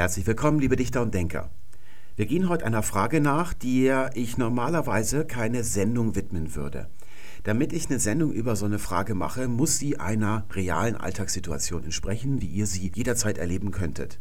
Herzlich willkommen, liebe Dichter und Denker. Wir gehen heute einer Frage nach, der ich normalerweise keine Sendung widmen würde. Damit ich eine Sendung über so eine Frage mache, muss sie einer realen Alltagssituation entsprechen, wie ihr sie jederzeit erleben könntet.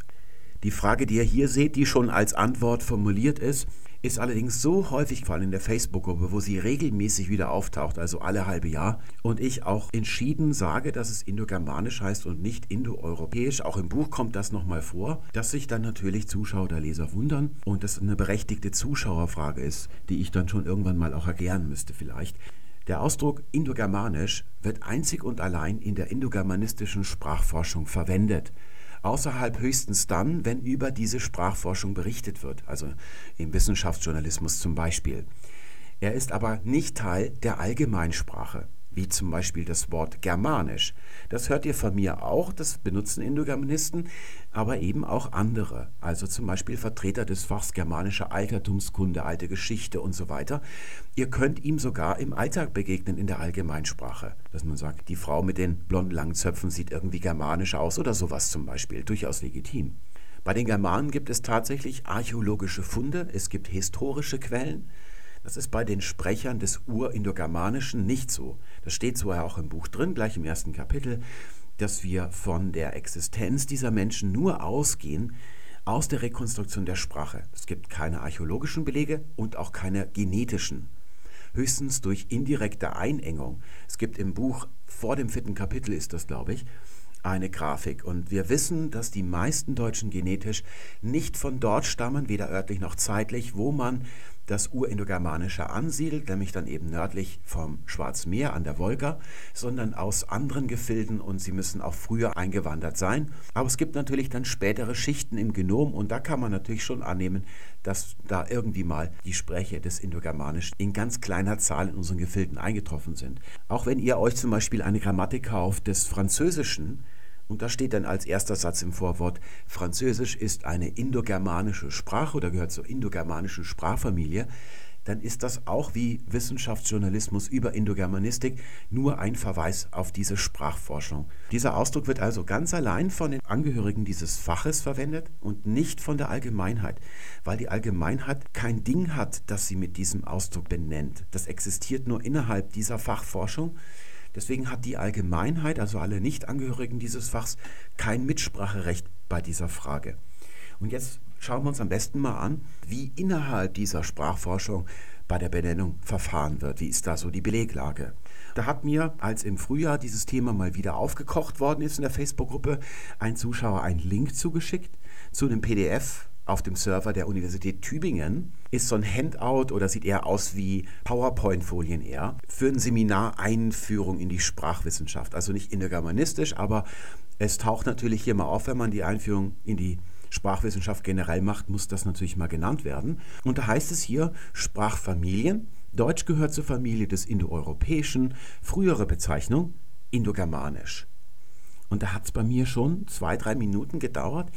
Die Frage, die ihr hier seht, die schon als Antwort formuliert ist, ist allerdings so häufig, vor allem in der Facebook-Gruppe, wo sie regelmäßig wieder auftaucht, also alle halbe Jahr, und ich auch entschieden sage, dass es indogermanisch heißt und nicht indoeuropäisch. Auch im Buch kommt das nochmal vor, dass sich dann natürlich Zuschauer oder Leser wundern und das eine berechtigte Zuschauerfrage ist, die ich dann schon irgendwann mal auch erklären müsste vielleicht. Der Ausdruck indogermanisch wird einzig und allein in der indogermanistischen Sprachforschung verwendet außerhalb höchstens dann, wenn über diese Sprachforschung berichtet wird, also im Wissenschaftsjournalismus zum Beispiel. Er ist aber nicht Teil der Allgemeinsprache wie zum Beispiel das Wort Germanisch. Das hört ihr von mir auch, das benutzen Indogermanisten, aber eben auch andere, also zum Beispiel Vertreter des Fachs Germanische Altertumskunde, alte Geschichte und so weiter. Ihr könnt ihm sogar im Alltag begegnen in der Allgemeinsprache, dass man sagt, die Frau mit den blonden langen Zöpfen sieht irgendwie germanisch aus oder sowas zum Beispiel, durchaus legitim. Bei den Germanen gibt es tatsächlich archäologische Funde, es gibt historische Quellen, das ist bei den Sprechern des Urindogermanischen nicht so. Das steht ja auch im Buch drin, gleich im ersten Kapitel, dass wir von der Existenz dieser Menschen nur ausgehen aus der Rekonstruktion der Sprache. Es gibt keine archäologischen Belege und auch keine genetischen. Höchstens durch indirekte Einengung. Es gibt im Buch, vor dem vierten Kapitel ist das, glaube ich, eine Grafik. Und wir wissen, dass die meisten Deutschen genetisch nicht von dort stammen, weder örtlich noch zeitlich, wo man das Urindogermanische ansiedelt, nämlich dann eben nördlich vom Schwarzmeer an der Wolga, sondern aus anderen Gefilden und sie müssen auch früher eingewandert sein. Aber es gibt natürlich dann spätere Schichten im Genom und da kann man natürlich schon annehmen, dass da irgendwie mal die Sprecher des Indogermanischen in ganz kleiner Zahl in unseren Gefilden eingetroffen sind. Auch wenn ihr euch zum Beispiel eine Grammatik kauft des Französischen, und da steht dann als erster Satz im Vorwort, Französisch ist eine indogermanische Sprache oder gehört zur indogermanischen Sprachfamilie, dann ist das auch wie Wissenschaftsjournalismus über Indogermanistik nur ein Verweis auf diese Sprachforschung. Dieser Ausdruck wird also ganz allein von den Angehörigen dieses Faches verwendet und nicht von der Allgemeinheit, weil die Allgemeinheit kein Ding hat, das sie mit diesem Ausdruck benennt. Das existiert nur innerhalb dieser Fachforschung Deswegen hat die Allgemeinheit, also alle Nichtangehörigen dieses Fachs, kein Mitspracherecht bei dieser Frage. Und jetzt schauen wir uns am besten mal an, wie innerhalb dieser Sprachforschung bei der Benennung verfahren wird. Wie ist da so die Beleglage? Da hat mir, als im Frühjahr dieses Thema mal wieder aufgekocht worden ist in der Facebook-Gruppe, ein Zuschauer einen Link zugeschickt zu einem PDF auf dem Server der Universität Tübingen ist so ein Handout oder sieht eher aus wie PowerPoint-Folien eher für ein Seminar Einführung in die Sprachwissenschaft. Also nicht indogermanistisch, aber es taucht natürlich hier mal auf, wenn man die Einführung in die Sprachwissenschaft generell macht, muss das natürlich mal genannt werden. Und da heißt es hier Sprachfamilien. Deutsch gehört zur Familie des Indoeuropäischen, frühere Bezeichnung Indogermanisch. Und da hat es bei mir schon zwei, drei Minuten gedauert,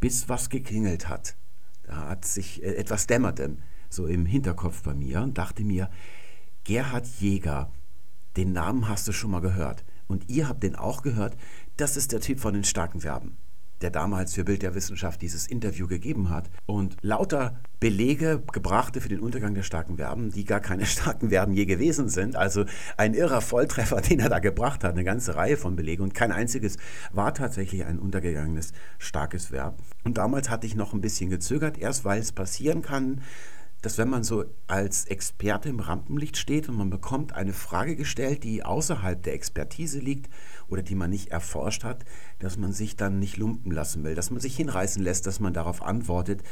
bis was geklingelt hat. Da hat sich äh, etwas dämmerte so im Hinterkopf bei mir und dachte mir, Gerhard Jäger, den Namen hast du schon mal gehört. Und ihr habt den auch gehört. Das ist der Typ von den starken Verben der damals für Bild der Wissenschaft dieses Interview gegeben hat und lauter Belege gebrachte für den Untergang der starken Verben, die gar keine starken Verben je gewesen sind. Also ein irrer Volltreffer, den er da gebracht hat, eine ganze Reihe von Belegen und kein einziges war tatsächlich ein untergegangenes starkes Verb. Und damals hatte ich noch ein bisschen gezögert, erst weil es passieren kann, dass wenn man so als Experte im Rampenlicht steht und man bekommt eine Frage gestellt, die außerhalb der Expertise liegt oder die man nicht erforscht hat, dass man sich dann nicht lumpen lassen will, dass man sich hinreißen lässt, dass man darauf antwortet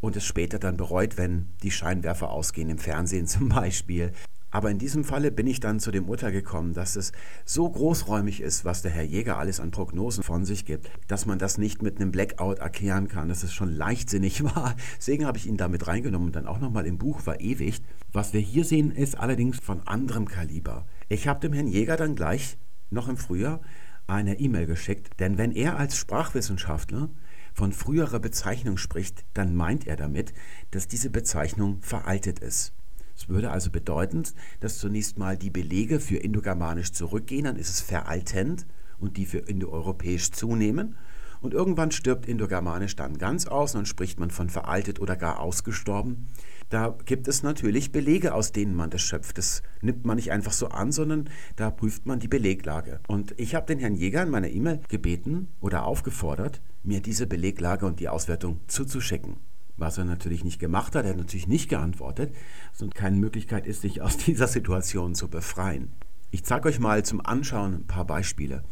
und es später dann bereut, wenn die Scheinwerfer ausgehen im Fernsehen zum Beispiel aber in diesem Falle bin ich dann zu dem Urteil gekommen, dass es so großräumig ist, was der Herr Jäger alles an Prognosen von sich gibt, dass man das nicht mit einem Blackout erklären kann, dass es schon leichtsinnig war. Deswegen habe ich ihn damit reingenommen und dann auch nochmal im Buch verewigt. Was wir hier sehen, ist allerdings von anderem Kaliber. Ich habe dem Herrn Jäger dann gleich noch im Frühjahr eine E-Mail geschickt, denn wenn er als Sprachwissenschaftler von früherer Bezeichnung spricht, dann meint er damit, dass diese Bezeichnung veraltet ist. Es würde also bedeuten, dass zunächst mal die Belege für Indogermanisch zurückgehen, dann ist es veraltend und die für Indoeuropäisch zunehmen. Und irgendwann stirbt Indogermanisch dann ganz aus dann spricht man von veraltet oder gar ausgestorben. Da gibt es natürlich Belege, aus denen man das schöpft. Das nimmt man nicht einfach so an, sondern da prüft man die Beleglage. Und ich habe den Herrn Jäger in meiner E-Mail gebeten oder aufgefordert, mir diese Beleglage und die Auswertung zuzuschicken. Was er natürlich nicht gemacht hat, er hat natürlich nicht geantwortet, und keine Möglichkeit ist, sich aus dieser Situation zu befreien. Ich zeige euch mal zum Anschauen ein paar Beispiele.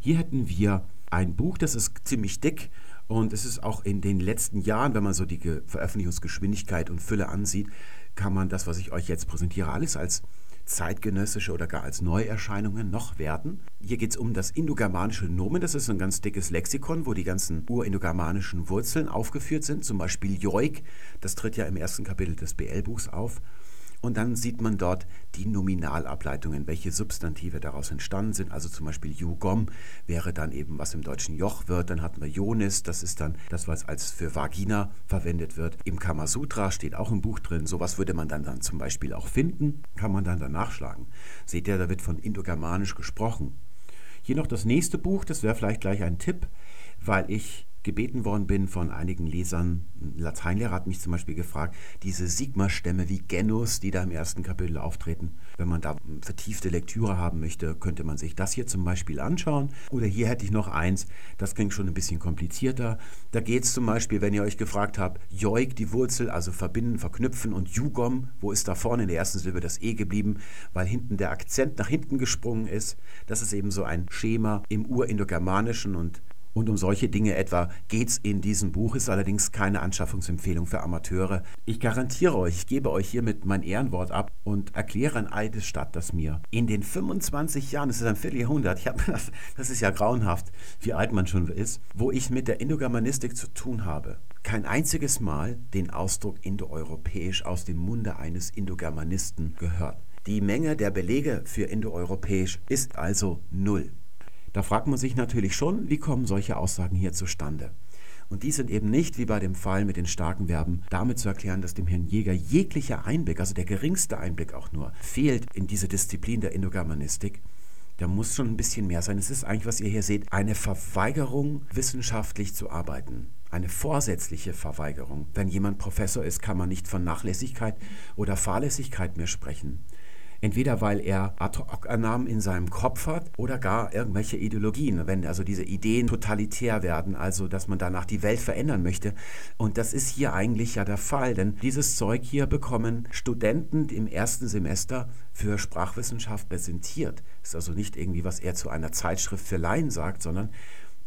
Hier hätten wir ein Buch, das ist ziemlich dick und es ist auch in den letzten Jahren, wenn man so die Veröffentlichungsgeschwindigkeit und Fülle ansieht, kann man das, was ich euch jetzt präsentiere, alles als zeitgenössische oder gar als Neuerscheinungen noch werten. Hier geht es um das indogermanische Nomen. Das ist ein ganz dickes Lexikon, wo die ganzen urindogermanischen Wurzeln aufgeführt sind. Zum Beispiel Joik, das tritt ja im ersten Kapitel des BL-Buchs auf. Und dann sieht man dort die Nominalableitungen, welche Substantive daraus entstanden sind. Also zum Beispiel Jugom wäre dann eben, was im Deutschen Joch wird. Dann hatten wir Jonis, das ist dann das, was als für Vagina verwendet wird. Im Kamasutra steht auch im Buch drin. Sowas würde man dann, dann zum Beispiel auch finden, kann man dann danach schlagen. Seht ihr, da wird von Indogermanisch gesprochen. Hier noch das nächste Buch, das wäre vielleicht gleich ein Tipp, weil ich gebeten worden bin von einigen Lesern. Ein Lateinlehrer hat mich zum Beispiel gefragt, diese Sigma-Stämme wie Genus, die da im ersten Kapitel auftreten. Wenn man da vertiefte Lektüre haben möchte, könnte man sich das hier zum Beispiel anschauen. Oder hier hätte ich noch eins, das klingt schon ein bisschen komplizierter. Da geht es zum Beispiel, wenn ihr euch gefragt habt, Joik, die Wurzel, also verbinden, verknüpfen und Jugom, wo ist da vorne in der ersten Silbe das E geblieben, weil hinten der Akzent nach hinten gesprungen ist. Das ist eben so ein Schema im Urindogermanischen und und um solche Dinge etwa geht es in diesem Buch, ist allerdings keine Anschaffungsempfehlung für Amateure. Ich garantiere euch, ich gebe euch hiermit mein Ehrenwort ab und erkläre an Eidesstadt, dass mir in den 25 Jahren, das ist ein Vierteljahrhundert, ich das, das ist ja grauenhaft, wie alt man schon ist, wo ich mit der Indogermanistik zu tun habe, kein einziges Mal den Ausdruck indoeuropäisch aus dem Munde eines Indogermanisten gehört. Die Menge der Belege für indoeuropäisch ist also null. Da fragt man sich natürlich schon, wie kommen solche Aussagen hier zustande? Und die sind eben nicht, wie bei dem Fall mit den starken Verben, damit zu erklären, dass dem Herrn Jäger jeglicher Einblick, also der geringste Einblick auch nur, fehlt in diese Disziplin der Indogermanistik. Da muss schon ein bisschen mehr sein. Es ist eigentlich, was ihr hier seht, eine Verweigerung, wissenschaftlich zu arbeiten. Eine vorsätzliche Verweigerung. Wenn jemand Professor ist, kann man nicht von Nachlässigkeit oder Fahrlässigkeit mehr sprechen. Entweder weil er Ad-hoc-Annahmen in seinem Kopf hat oder gar irgendwelche Ideologien, wenn also diese Ideen totalitär werden, also dass man danach die Welt verändern möchte. Und das ist hier eigentlich ja der Fall, denn dieses Zeug hier bekommen Studenten im ersten Semester für Sprachwissenschaft präsentiert. Ist also nicht irgendwie, was er zu einer Zeitschrift für Laien sagt, sondern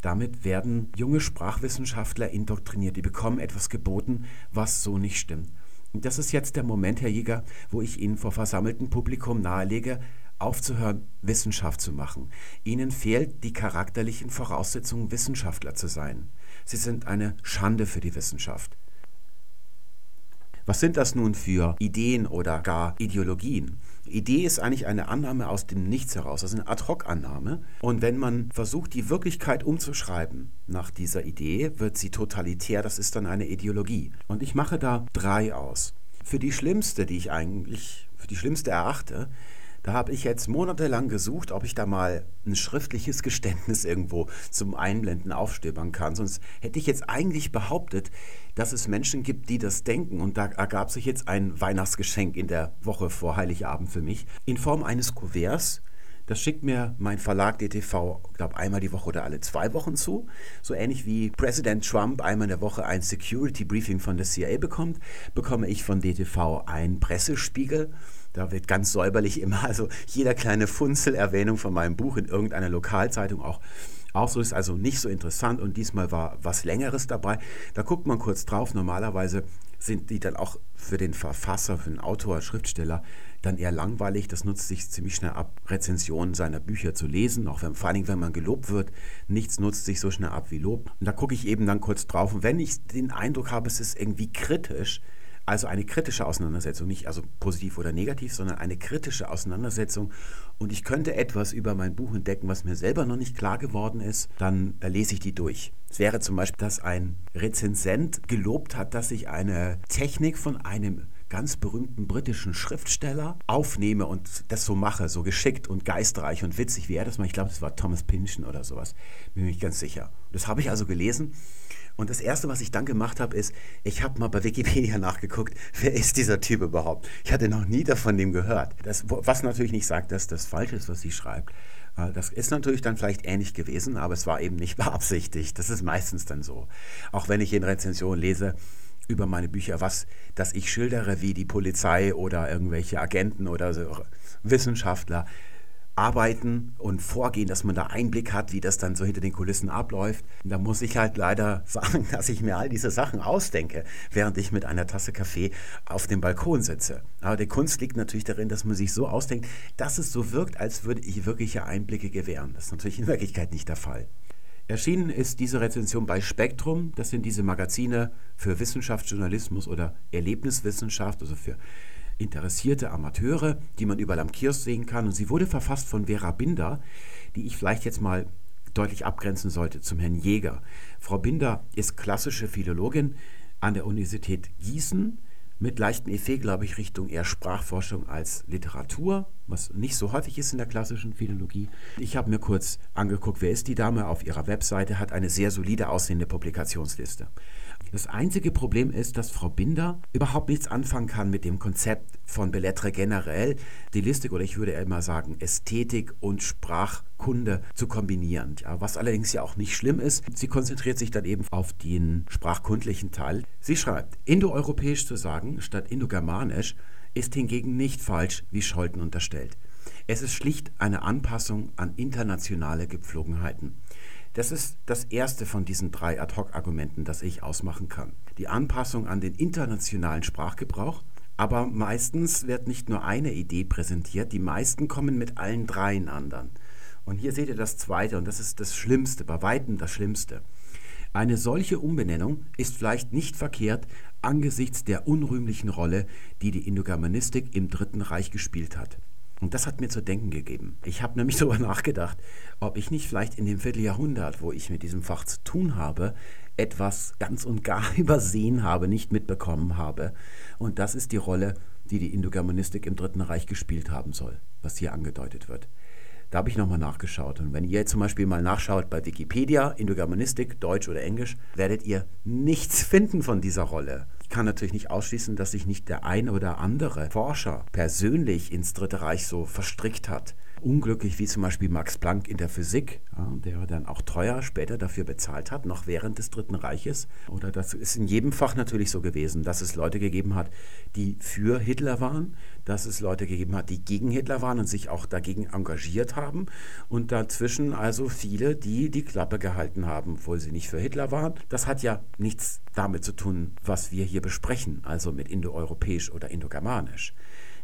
damit werden junge Sprachwissenschaftler indoktriniert. Die bekommen etwas geboten, was so nicht stimmt. Das ist jetzt der Moment, Herr Jäger, wo ich Ihnen vor versammeltem Publikum nahelege, aufzuhören, Wissenschaft zu machen. Ihnen fehlt die charakterlichen Voraussetzungen, Wissenschaftler zu sein. Sie sind eine Schande für die Wissenschaft. Was sind das nun für Ideen oder gar Ideologien? Idee ist eigentlich eine Annahme aus dem Nichts heraus, also eine Ad-hoc-Annahme. Und wenn man versucht, die Wirklichkeit umzuschreiben nach dieser Idee, wird sie totalitär, das ist dann eine Ideologie. Und ich mache da drei aus. Für die schlimmste, die ich eigentlich für die schlimmste erachte, da habe ich jetzt monatelang gesucht, ob ich da mal ein schriftliches Geständnis irgendwo zum Einblenden aufstöbern kann. Sonst hätte ich jetzt eigentlich behauptet, dass es Menschen gibt, die das denken. Und da ergab sich jetzt ein Weihnachtsgeschenk in der Woche vor Heiligabend für mich in Form eines Kuverts. Das schickt mir mein Verlag DTV, glaube einmal die Woche oder alle zwei Wochen zu. So ähnlich wie Präsident Trump einmal in der Woche ein Security Briefing von der CIA bekommt, bekomme ich von DTV einen Pressespiegel da wird ganz säuberlich immer, also jeder kleine Funzel Erwähnung von meinem Buch in irgendeiner Lokalzeitung auch so ist also nicht so interessant und diesmal war was Längeres dabei. Da guckt man kurz drauf. Normalerweise sind die dann auch für den Verfasser, für den Autor, Schriftsteller dann eher langweilig. Das nutzt sich ziemlich schnell ab, Rezensionen seiner Bücher zu lesen, auch wenn, vor Dingen, wenn man gelobt wird. Nichts nutzt sich so schnell ab wie Lob. Und da gucke ich eben dann kurz drauf. Und wenn ich den Eindruck habe, es ist irgendwie kritisch, also eine kritische Auseinandersetzung, nicht also positiv oder negativ, sondern eine kritische Auseinandersetzung. Und ich könnte etwas über mein Buch entdecken, was mir selber noch nicht klar geworden ist, dann lese ich die durch. Es wäre zum Beispiel, dass ein Rezensent gelobt hat, dass ich eine Technik von einem ganz berühmten britischen Schriftsteller aufnehme und das so mache, so geschickt und geistreich und witzig wie er das macht. Ich glaube, das war Thomas Pynchon oder sowas, bin mir nicht ganz sicher. Das habe ich also gelesen und das Erste, was ich dann gemacht habe, ist, ich habe mal bei Wikipedia nachgeguckt, wer ist dieser Typ überhaupt? Ich hatte noch nie davon dem gehört. Das, was natürlich nicht sagt, dass das falsch ist, was sie schreibt. Äh, das ist natürlich dann vielleicht ähnlich gewesen, aber es war eben nicht beabsichtigt. Das ist meistens dann so. Auch wenn ich in Rezensionen lese über meine Bücher, was, dass ich schildere, wie die Polizei oder irgendwelche Agenten oder so Wissenschaftler arbeiten und vorgehen, dass man da Einblick hat, wie das dann so hinter den Kulissen abläuft. Da muss ich halt leider sagen, dass ich mir all diese Sachen ausdenke, während ich mit einer Tasse Kaffee auf dem Balkon sitze. Aber die Kunst liegt natürlich darin, dass man sich so ausdenkt, dass es so wirkt, als würde ich wirkliche Einblicke gewähren. Das ist natürlich in Wirklichkeit nicht der Fall. Erschienen ist diese Rezension bei Spektrum. Das sind diese Magazine für Wissenschaftsjournalismus oder Erlebniswissenschaft, also für interessierte Amateure, die man überall am Kiosk sehen kann. Und sie wurde verfasst von Vera Binder, die ich vielleicht jetzt mal deutlich abgrenzen sollte zum Herrn Jäger. Frau Binder ist klassische Philologin an der Universität Gießen mit leichtem Effekt, glaube ich, Richtung eher Sprachforschung als Literatur, was nicht so häufig ist in der klassischen Philologie. Ich habe mir kurz angeguckt, wer ist die Dame auf ihrer Webseite, hat eine sehr solide aussehende Publikationsliste. Das einzige Problem ist, dass Frau Binder überhaupt nichts anfangen kann mit dem Konzept von Bellettre generell, Stilistik oder ich würde immer sagen Ästhetik und Sprachkunde zu kombinieren. Ja, was allerdings ja auch nicht schlimm ist. Sie konzentriert sich dann eben auf den sprachkundlichen Teil. Sie schreibt, indoeuropäisch zu sagen statt indogermanisch ist hingegen nicht falsch, wie Scholten unterstellt. Es ist schlicht eine Anpassung an internationale Gepflogenheiten. Das ist das erste von diesen drei Ad-Hoc-Argumenten, das ich ausmachen kann. Die Anpassung an den internationalen Sprachgebrauch, aber meistens wird nicht nur eine Idee präsentiert, die meisten kommen mit allen dreien anderen. Und hier seht ihr das zweite, und das ist das Schlimmste, bei weitem das Schlimmste. Eine solche Umbenennung ist vielleicht nicht verkehrt angesichts der unrühmlichen Rolle, die die Indogermanistik im Dritten Reich gespielt hat. Und das hat mir zu denken gegeben. Ich habe nämlich darüber nachgedacht, ob ich nicht vielleicht in dem Vierteljahrhundert, wo ich mit diesem Fach zu tun habe, etwas ganz und gar übersehen habe, nicht mitbekommen habe. Und das ist die Rolle, die die Indogermanistik im Dritten Reich gespielt haben soll, was hier angedeutet wird. Da habe ich nochmal nachgeschaut. Und wenn ihr zum Beispiel mal nachschaut bei Wikipedia, Indogermanistik, Deutsch oder Englisch, werdet ihr nichts finden von dieser Rolle. Ich kann natürlich nicht ausschließen, dass sich nicht der ein oder andere Forscher persönlich ins Dritte Reich so verstrickt hat unglücklich wie zum Beispiel Max Planck in der Physik, ja, der dann auch teuer später dafür bezahlt hat, noch während des Dritten Reiches. Oder das ist in jedem Fach natürlich so gewesen, dass es Leute gegeben hat, die für Hitler waren, dass es Leute gegeben hat, die gegen Hitler waren und sich auch dagegen engagiert haben und dazwischen also viele, die die Klappe gehalten haben, obwohl sie nicht für Hitler waren. Das hat ja nichts damit zu tun, was wir hier besprechen, also mit indoeuropäisch oder indogermanisch.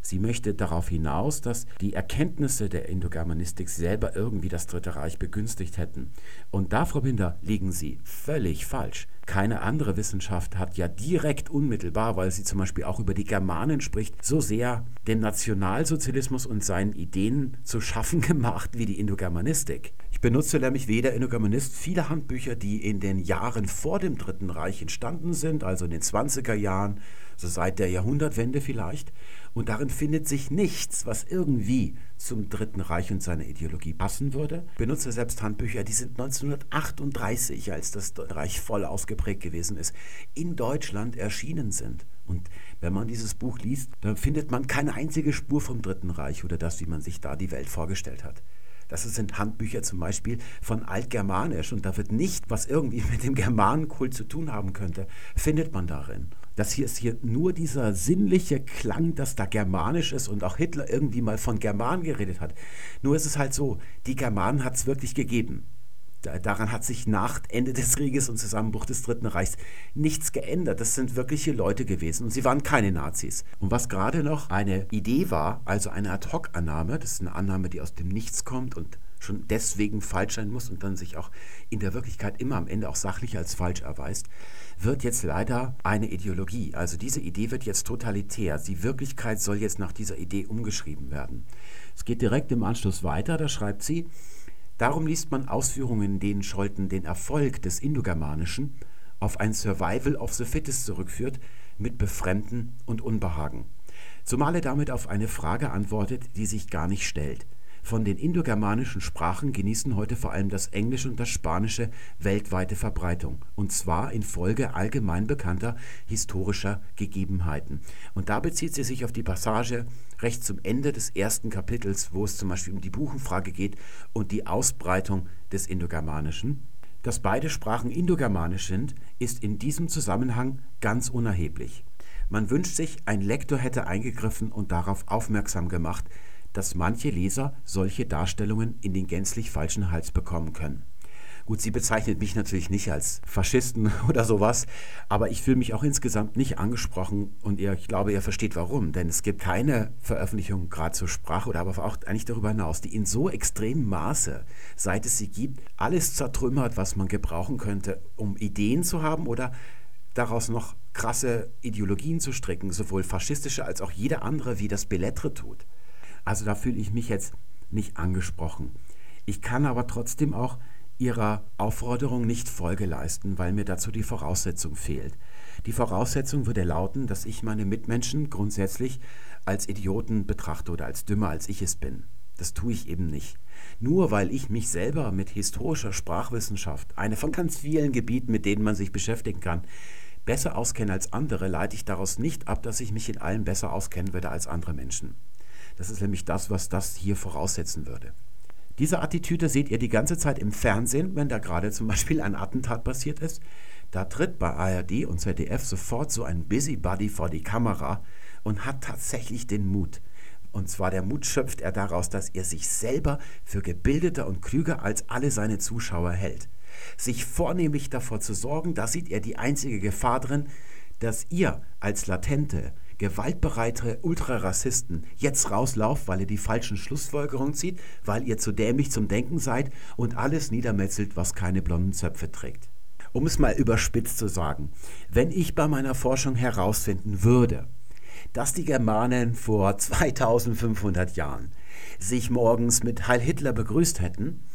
Sie möchte darauf hinaus, dass die Erkenntnisse der Indogermanistik selber irgendwie das Dritte Reich begünstigt hätten. Und da, Frau Binder, liegen Sie völlig falsch. Keine andere Wissenschaft hat ja direkt unmittelbar, weil sie zum Beispiel auch über die Germanen spricht, so sehr den Nationalsozialismus und seinen Ideen zu schaffen gemacht wie die Indogermanistik. Ich benutze nämlich wie jeder Indogermanist viele Handbücher, die in den Jahren vor dem Dritten Reich entstanden sind, also in den 20er Jahren, so seit der Jahrhundertwende vielleicht. Und darin findet sich nichts, was irgendwie zum Dritten Reich und seiner Ideologie passen würde. Benutze selbst Handbücher, die sind 1938, als das Reich voll ausgeprägt gewesen ist, in Deutschland erschienen sind. Und wenn man dieses Buch liest, dann findet man keine einzige Spur vom Dritten Reich oder das, wie man sich da die Welt vorgestellt hat. Das sind Handbücher zum Beispiel von Altgermanisch und da wird nicht, was irgendwie mit dem Germanenkult zu tun haben könnte, findet man darin. Das hier ist hier nur dieser sinnliche Klang, dass da germanisch ist und auch Hitler irgendwie mal von Germanen geredet hat. Nur ist es halt so, die Germanen hat es wirklich gegeben. Daran hat sich nach Ende des Krieges und Zusammenbruch des Dritten Reichs nichts geändert. Das sind wirkliche Leute gewesen und sie waren keine Nazis. Und was gerade noch eine Idee war, also eine Ad-Hoc-Annahme, das ist eine Annahme, die aus dem Nichts kommt und schon deswegen falsch sein muss und dann sich auch in der Wirklichkeit immer am Ende auch sachlich als falsch erweist, wird jetzt leider eine Ideologie. Also diese Idee wird jetzt totalitär. Die Wirklichkeit soll jetzt nach dieser Idee umgeschrieben werden. Es geht direkt im Anschluss weiter, da schreibt sie, Darum liest man Ausführungen, in denen Scholten den Erfolg des Indogermanischen auf ein Survival of the Fittest zurückführt, mit Befremden und Unbehagen. Zumal er damit auf eine Frage antwortet, die sich gar nicht stellt. Von den indogermanischen Sprachen genießen heute vor allem das Englische und das Spanische weltweite Verbreitung, und zwar infolge allgemein bekannter historischer Gegebenheiten. Und da bezieht sie sich auf die Passage recht zum Ende des ersten Kapitels, wo es zum Beispiel um die Buchenfrage geht und die Ausbreitung des Indogermanischen. Dass beide Sprachen indogermanisch sind, ist in diesem Zusammenhang ganz unerheblich. Man wünscht sich, ein Lektor hätte eingegriffen und darauf aufmerksam gemacht, dass manche Leser solche Darstellungen in den gänzlich falschen Hals bekommen können. Gut, sie bezeichnet mich natürlich nicht als Faschisten oder sowas, aber ich fühle mich auch insgesamt nicht angesprochen und ihr, ich glaube, ihr versteht warum. Denn es gibt keine Veröffentlichung gerade zur Sprache oder aber auch eigentlich darüber hinaus, die in so extremem Maße, seit es sie gibt, alles zertrümmert, was man gebrauchen könnte, um Ideen zu haben oder daraus noch krasse Ideologien zu stricken, sowohl faschistische als auch jede andere, wie das Bellettre tut. Also da fühle ich mich jetzt nicht angesprochen. Ich kann aber trotzdem auch Ihrer Aufforderung nicht Folge leisten, weil mir dazu die Voraussetzung fehlt. Die Voraussetzung würde lauten, dass ich meine Mitmenschen grundsätzlich als Idioten betrachte oder als dümmer, als ich es bin. Das tue ich eben nicht. Nur weil ich mich selber mit historischer Sprachwissenschaft, eine von ganz vielen Gebieten, mit denen man sich beschäftigen kann, besser auskenne als andere, leite ich daraus nicht ab, dass ich mich in allem besser auskennen würde als andere Menschen. Das ist nämlich das, was das hier voraussetzen würde. Diese Attitüde seht ihr die ganze Zeit im Fernsehen, wenn da gerade zum Beispiel ein Attentat passiert ist. Da tritt bei ARD und ZDF sofort so ein Busybody vor die Kamera und hat tatsächlich den Mut. Und zwar der Mut schöpft er daraus, dass er sich selber für gebildeter und klüger als alle seine Zuschauer hält. Sich vornehmlich davor zu sorgen, da sieht er die einzige Gefahr drin, dass ihr als latente, gewaltbereite Ultrarassisten jetzt rauslauft, weil ihr die falschen Schlussfolgerungen zieht, weil ihr zu dämlich zum Denken seid und alles niedermetzelt, was keine blonden Zöpfe trägt. Um es mal überspitzt zu sagen, wenn ich bei meiner Forschung herausfinden würde, dass die Germanen vor 2500 Jahren sich morgens mit Heil Hitler begrüßt hätten,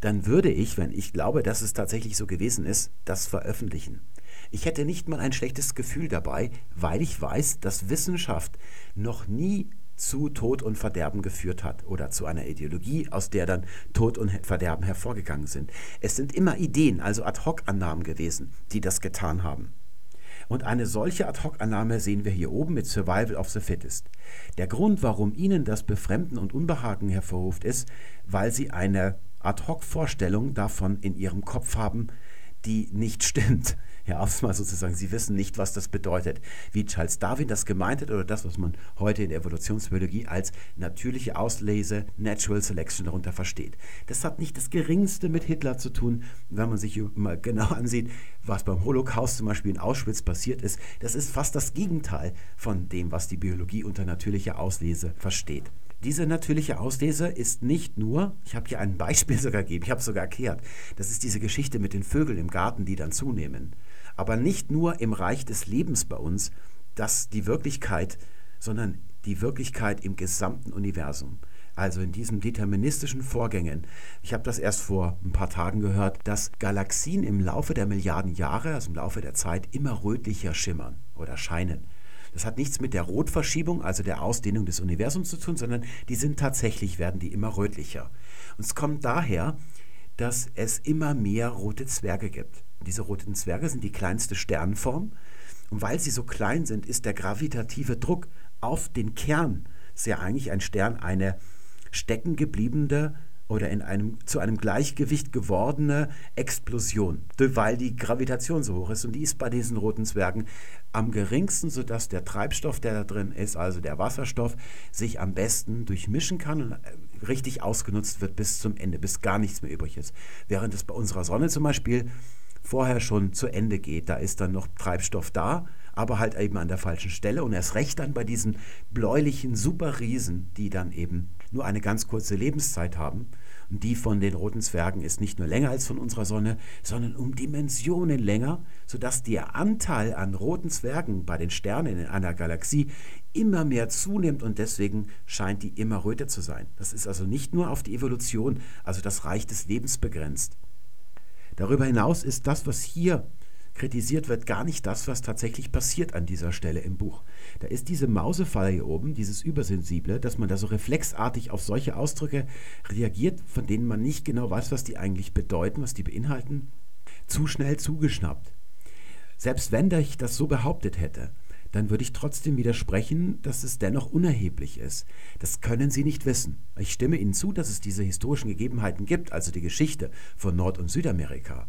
dann würde ich, wenn ich glaube, dass es tatsächlich so gewesen ist, das veröffentlichen. Ich hätte nicht mal ein schlechtes Gefühl dabei, weil ich weiß, dass Wissenschaft noch nie zu Tod und Verderben geführt hat oder zu einer Ideologie, aus der dann Tod und Verderben hervorgegangen sind. Es sind immer Ideen, also Ad-hoc-Annahmen gewesen, die das getan haben. Und eine solche Ad-hoc-Annahme sehen wir hier oben mit Survival of the Fittest. Der Grund, warum Ihnen das Befremden und Unbehagen hervorruft, ist, weil Sie eine Ad-hoc-Vorstellung davon in Ihrem Kopf haben, die nicht stimmt. Ja, mal sozusagen, sie wissen nicht, was das bedeutet. Wie Charles Darwin das gemeint hat oder das, was man heute in der Evolutionsbiologie als natürliche Auslese, Natural Selection darunter versteht. Das hat nicht das Geringste mit Hitler zu tun, wenn man sich mal genau ansieht, was beim Holocaust zum Beispiel in Auschwitz passiert ist. Das ist fast das Gegenteil von dem, was die Biologie unter natürlicher Auslese versteht. Diese natürliche Auslese ist nicht nur, ich habe hier ein Beispiel sogar gegeben, ich habe es sogar erklärt, das ist diese Geschichte mit den Vögeln im Garten, die dann zunehmen. Aber nicht nur im Reich des Lebens bei uns, das die Wirklichkeit, sondern die Wirklichkeit im gesamten Universum. Also in diesen deterministischen Vorgängen. Ich habe das erst vor ein paar Tagen gehört, dass Galaxien im Laufe der Milliarden Jahre, also im Laufe der Zeit, immer rötlicher schimmern oder scheinen. Das hat nichts mit der Rotverschiebung, also der Ausdehnung des Universums zu tun, sondern die sind tatsächlich, werden die immer rötlicher. Und es kommt daher, dass es immer mehr rote Zwerge gibt. Diese roten Zwerge sind die kleinste Sternform. Und weil sie so klein sind, ist der gravitative Druck auf den Kern, ist ja eigentlich ein Stern eine steckengebliebene oder in einem, zu einem Gleichgewicht gewordene Explosion, weil die Gravitation so hoch ist. Und die ist bei diesen roten Zwergen am geringsten, sodass der Treibstoff, der da drin ist, also der Wasserstoff, sich am besten durchmischen kann und äh, richtig ausgenutzt wird bis zum Ende, bis gar nichts mehr übrig ist. Während es bei unserer Sonne zum Beispiel vorher schon zu Ende geht, da ist dann noch Treibstoff da, aber halt eben an der falschen Stelle und erst recht dann bei diesen bläulichen Superriesen, die dann eben nur eine ganz kurze Lebenszeit haben. Und die von den roten Zwergen ist nicht nur länger als von unserer Sonne, sondern um Dimensionen länger, sodass der Anteil an roten Zwergen bei den Sternen in einer Galaxie immer mehr zunimmt und deswegen scheint die immer röter zu sein. Das ist also nicht nur auf die Evolution, also das Reich des Lebens begrenzt. Darüber hinaus ist das, was hier kritisiert wird gar nicht das, was tatsächlich passiert an dieser Stelle im Buch. Da ist diese Mausefalle hier oben, dieses Übersensible, dass man da so reflexartig auf solche Ausdrücke reagiert, von denen man nicht genau weiß, was die eigentlich bedeuten, was die beinhalten, zu schnell zugeschnappt. Selbst wenn ich das so behauptet hätte, dann würde ich trotzdem widersprechen, dass es dennoch unerheblich ist. Das können Sie nicht wissen. Ich stimme Ihnen zu, dass es diese historischen Gegebenheiten gibt, also die Geschichte von Nord- und Südamerika.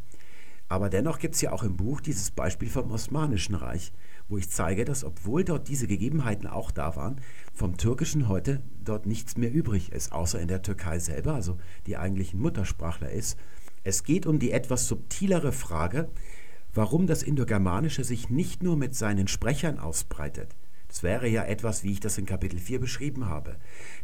Aber dennoch gibt es ja auch im Buch dieses Beispiel vom Osmanischen Reich, wo ich zeige, dass obwohl dort diese Gegebenheiten auch da waren, vom Türkischen heute dort nichts mehr übrig ist, außer in der Türkei selber, also die eigentlichen Muttersprachler ist. Es geht um die etwas subtilere Frage, warum das Indogermanische sich nicht nur mit seinen Sprechern ausbreitet. Das wäre ja etwas, wie ich das in Kapitel 4 beschrieben habe,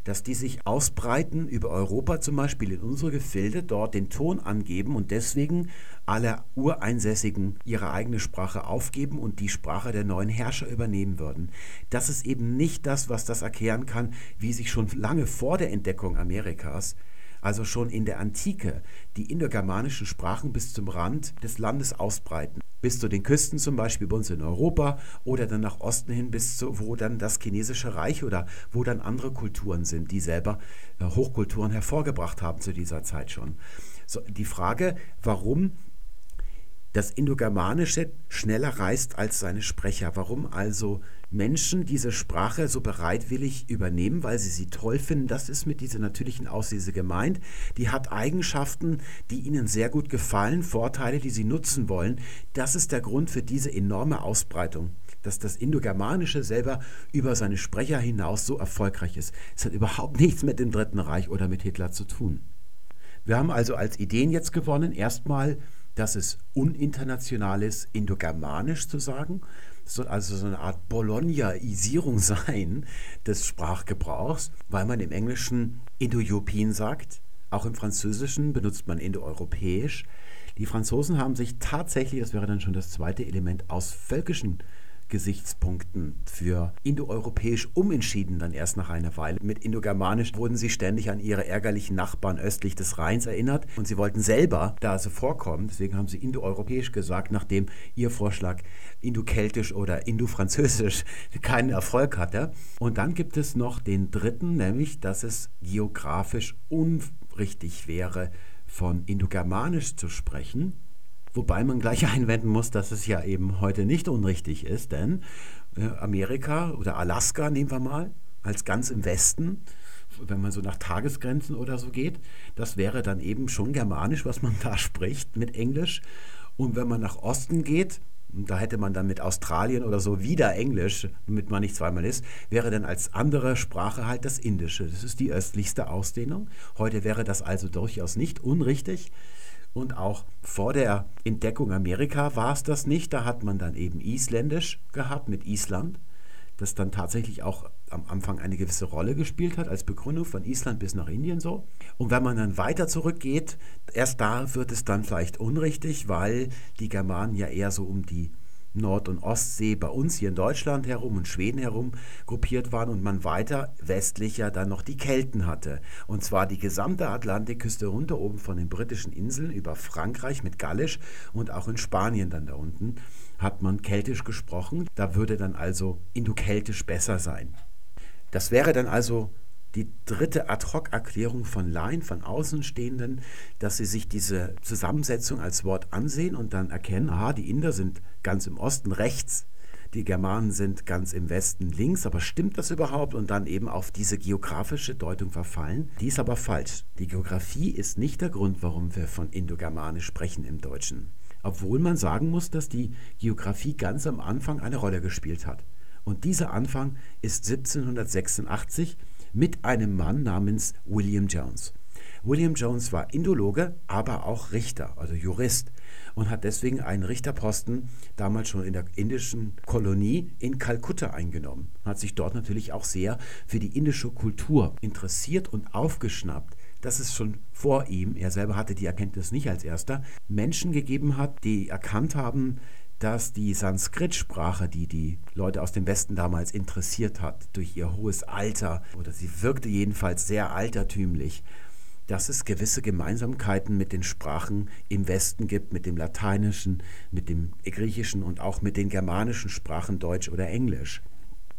dass die sich ausbreiten über Europa zum Beispiel in unsere Gefilde, dort den Ton angeben und deswegen alle Ureinsässigen ihre eigene Sprache aufgeben und die Sprache der neuen Herrscher übernehmen würden. Das ist eben nicht das, was das erklären kann, wie sich schon lange vor der Entdeckung Amerikas also schon in der Antike, die indogermanischen Sprachen bis zum Rand des Landes ausbreiten. Bis zu den Küsten zum Beispiel bei uns in Europa oder dann nach Osten hin bis zu, wo dann das chinesische Reich oder wo dann andere Kulturen sind, die selber äh, Hochkulturen hervorgebracht haben zu dieser Zeit schon. So, die Frage, warum das Indogermanische schneller reist als seine Sprecher. Warum also Menschen diese Sprache so bereitwillig übernehmen, weil sie sie toll finden, das ist mit dieser natürlichen Auslese gemeint. Die hat Eigenschaften, die ihnen sehr gut gefallen, Vorteile, die sie nutzen wollen. Das ist der Grund für diese enorme Ausbreitung dass das Indogermanische selber über seine Sprecher hinaus so erfolgreich ist. Es hat überhaupt nichts mit dem Dritten Reich oder mit Hitler zu tun. Wir haben also als Ideen jetzt gewonnen, erstmal dass es uninternational ist, indogermanisch zu sagen. Soll also so eine Art Bolognaisierung sein des Sprachgebrauchs, weil man im Englischen Indo-European sagt. Auch im Französischen benutzt man indoeuropäisch. Die Franzosen haben sich tatsächlich, das wäre dann schon das zweite Element, aus völkischen Gesichtspunkten für indoeuropäisch umentschieden, dann erst nach einer Weile. Mit indogermanisch wurden sie ständig an ihre ärgerlichen Nachbarn östlich des Rheins erinnert und sie wollten selber da sie vorkommen. Deswegen haben sie indoeuropäisch gesagt, nachdem ihr Vorschlag indokeltisch oder indofranzösisch keinen Erfolg hatte. Und dann gibt es noch den dritten, nämlich, dass es geografisch unrichtig wäre, von indogermanisch zu sprechen Wobei man gleich einwenden muss, dass es ja eben heute nicht unrichtig ist, denn äh, Amerika oder Alaska nehmen wir mal als ganz im Westen, wenn man so nach Tagesgrenzen oder so geht, das wäre dann eben schon germanisch, was man da spricht mit Englisch. Und wenn man nach Osten geht, da hätte man dann mit Australien oder so wieder Englisch, damit man nicht zweimal ist, wäre dann als andere Sprache halt das Indische. Das ist die östlichste Ausdehnung. Heute wäre das also durchaus nicht unrichtig. Und auch vor der Entdeckung Amerika war es das nicht. Da hat man dann eben Isländisch gehabt mit Island, das dann tatsächlich auch am Anfang eine gewisse Rolle gespielt hat als Begründung von Island bis nach Indien so. Und wenn man dann weiter zurückgeht, erst da wird es dann vielleicht unrichtig, weil die Germanen ja eher so um die Nord- und Ostsee bei uns hier in Deutschland herum und Schweden herum gruppiert waren und man weiter westlicher dann noch die Kelten hatte. Und zwar die gesamte Atlantikküste runter oben von den britischen Inseln über Frankreich mit Gallisch und auch in Spanien dann da unten hat man Keltisch gesprochen. Da würde dann also Indokeltisch besser sein. Das wäre dann also die dritte Ad-hoc-Erklärung von Laien, von Außenstehenden, dass sie sich diese Zusammensetzung als Wort ansehen und dann erkennen, aha, die Inder sind ganz im Osten rechts, die Germanen sind ganz im Westen links, aber stimmt das überhaupt? Und dann eben auf diese geografische Deutung verfallen. Die ist aber falsch. Die Geografie ist nicht der Grund, warum wir von Indogermanisch sprechen im Deutschen. Obwohl man sagen muss, dass die Geografie ganz am Anfang eine Rolle gespielt hat. Und dieser Anfang ist 1786 mit einem Mann namens William Jones. William Jones war Indologe, aber auch Richter, also Jurist und hat deswegen einen Richterposten damals schon in der indischen Kolonie in Kalkutta eingenommen. Hat sich dort natürlich auch sehr für die indische Kultur interessiert und aufgeschnappt dass es schon vor ihm, er selber hatte die Erkenntnis nicht als erster, Menschen gegeben hat, die erkannt haben, dass die Sanskrit-Sprache, die die Leute aus dem Westen damals interessiert hat, durch ihr hohes Alter, oder sie wirkte jedenfalls sehr altertümlich, dass es gewisse Gemeinsamkeiten mit den Sprachen im Westen gibt, mit dem Lateinischen, mit dem Griechischen und auch mit den germanischen Sprachen Deutsch oder Englisch.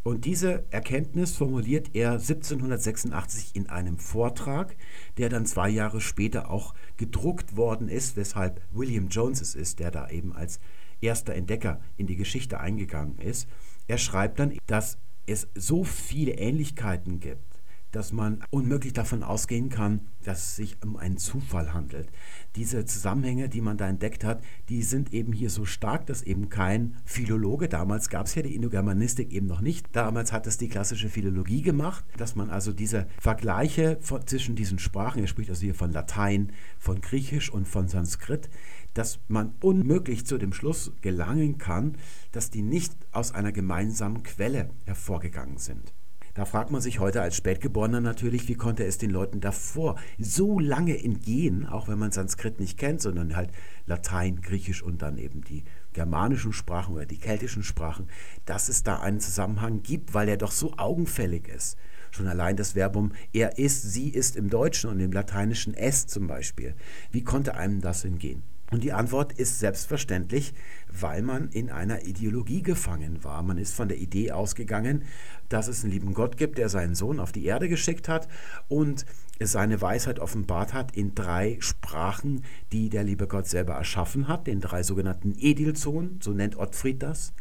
Und diese Erkenntnis formuliert er 1786 in einem Vortrag, der dann zwei Jahre später auch gedruckt worden ist, weshalb William Jones es ist, der da eben als erster Entdecker in die Geschichte eingegangen ist. Er schreibt dann, dass es so viele Ähnlichkeiten gibt dass man unmöglich davon ausgehen kann, dass es sich um einen Zufall handelt. Diese Zusammenhänge, die man da entdeckt hat, die sind eben hier so stark, dass eben kein Philologe, damals gab es ja die Indogermanistik eben noch nicht, damals hat es die klassische Philologie gemacht, dass man also diese Vergleiche von, zwischen diesen Sprachen, er spricht also hier von Latein, von Griechisch und von Sanskrit, dass man unmöglich zu dem Schluss gelangen kann, dass die nicht aus einer gemeinsamen Quelle hervorgegangen sind. Da fragt man sich heute als Spätgeborener natürlich, wie konnte es den Leuten davor so lange entgehen, auch wenn man Sanskrit nicht kennt, sondern halt Latein, Griechisch und dann eben die germanischen Sprachen oder die keltischen Sprachen, dass es da einen Zusammenhang gibt, weil er doch so augenfällig ist. Schon allein das Verbum er ist, sie ist im Deutschen und im Lateinischen es zum Beispiel. Wie konnte einem das entgehen? Und die Antwort ist selbstverständlich, weil man in einer Ideologie gefangen war. Man ist von der Idee ausgegangen, dass es einen lieben Gott gibt, der seinen Sohn auf die Erde geschickt hat und seine Weisheit offenbart hat in drei Sprachen, die der liebe Gott selber erschaffen hat, den drei sogenannten Edilzonen, so nennt Ottfried das.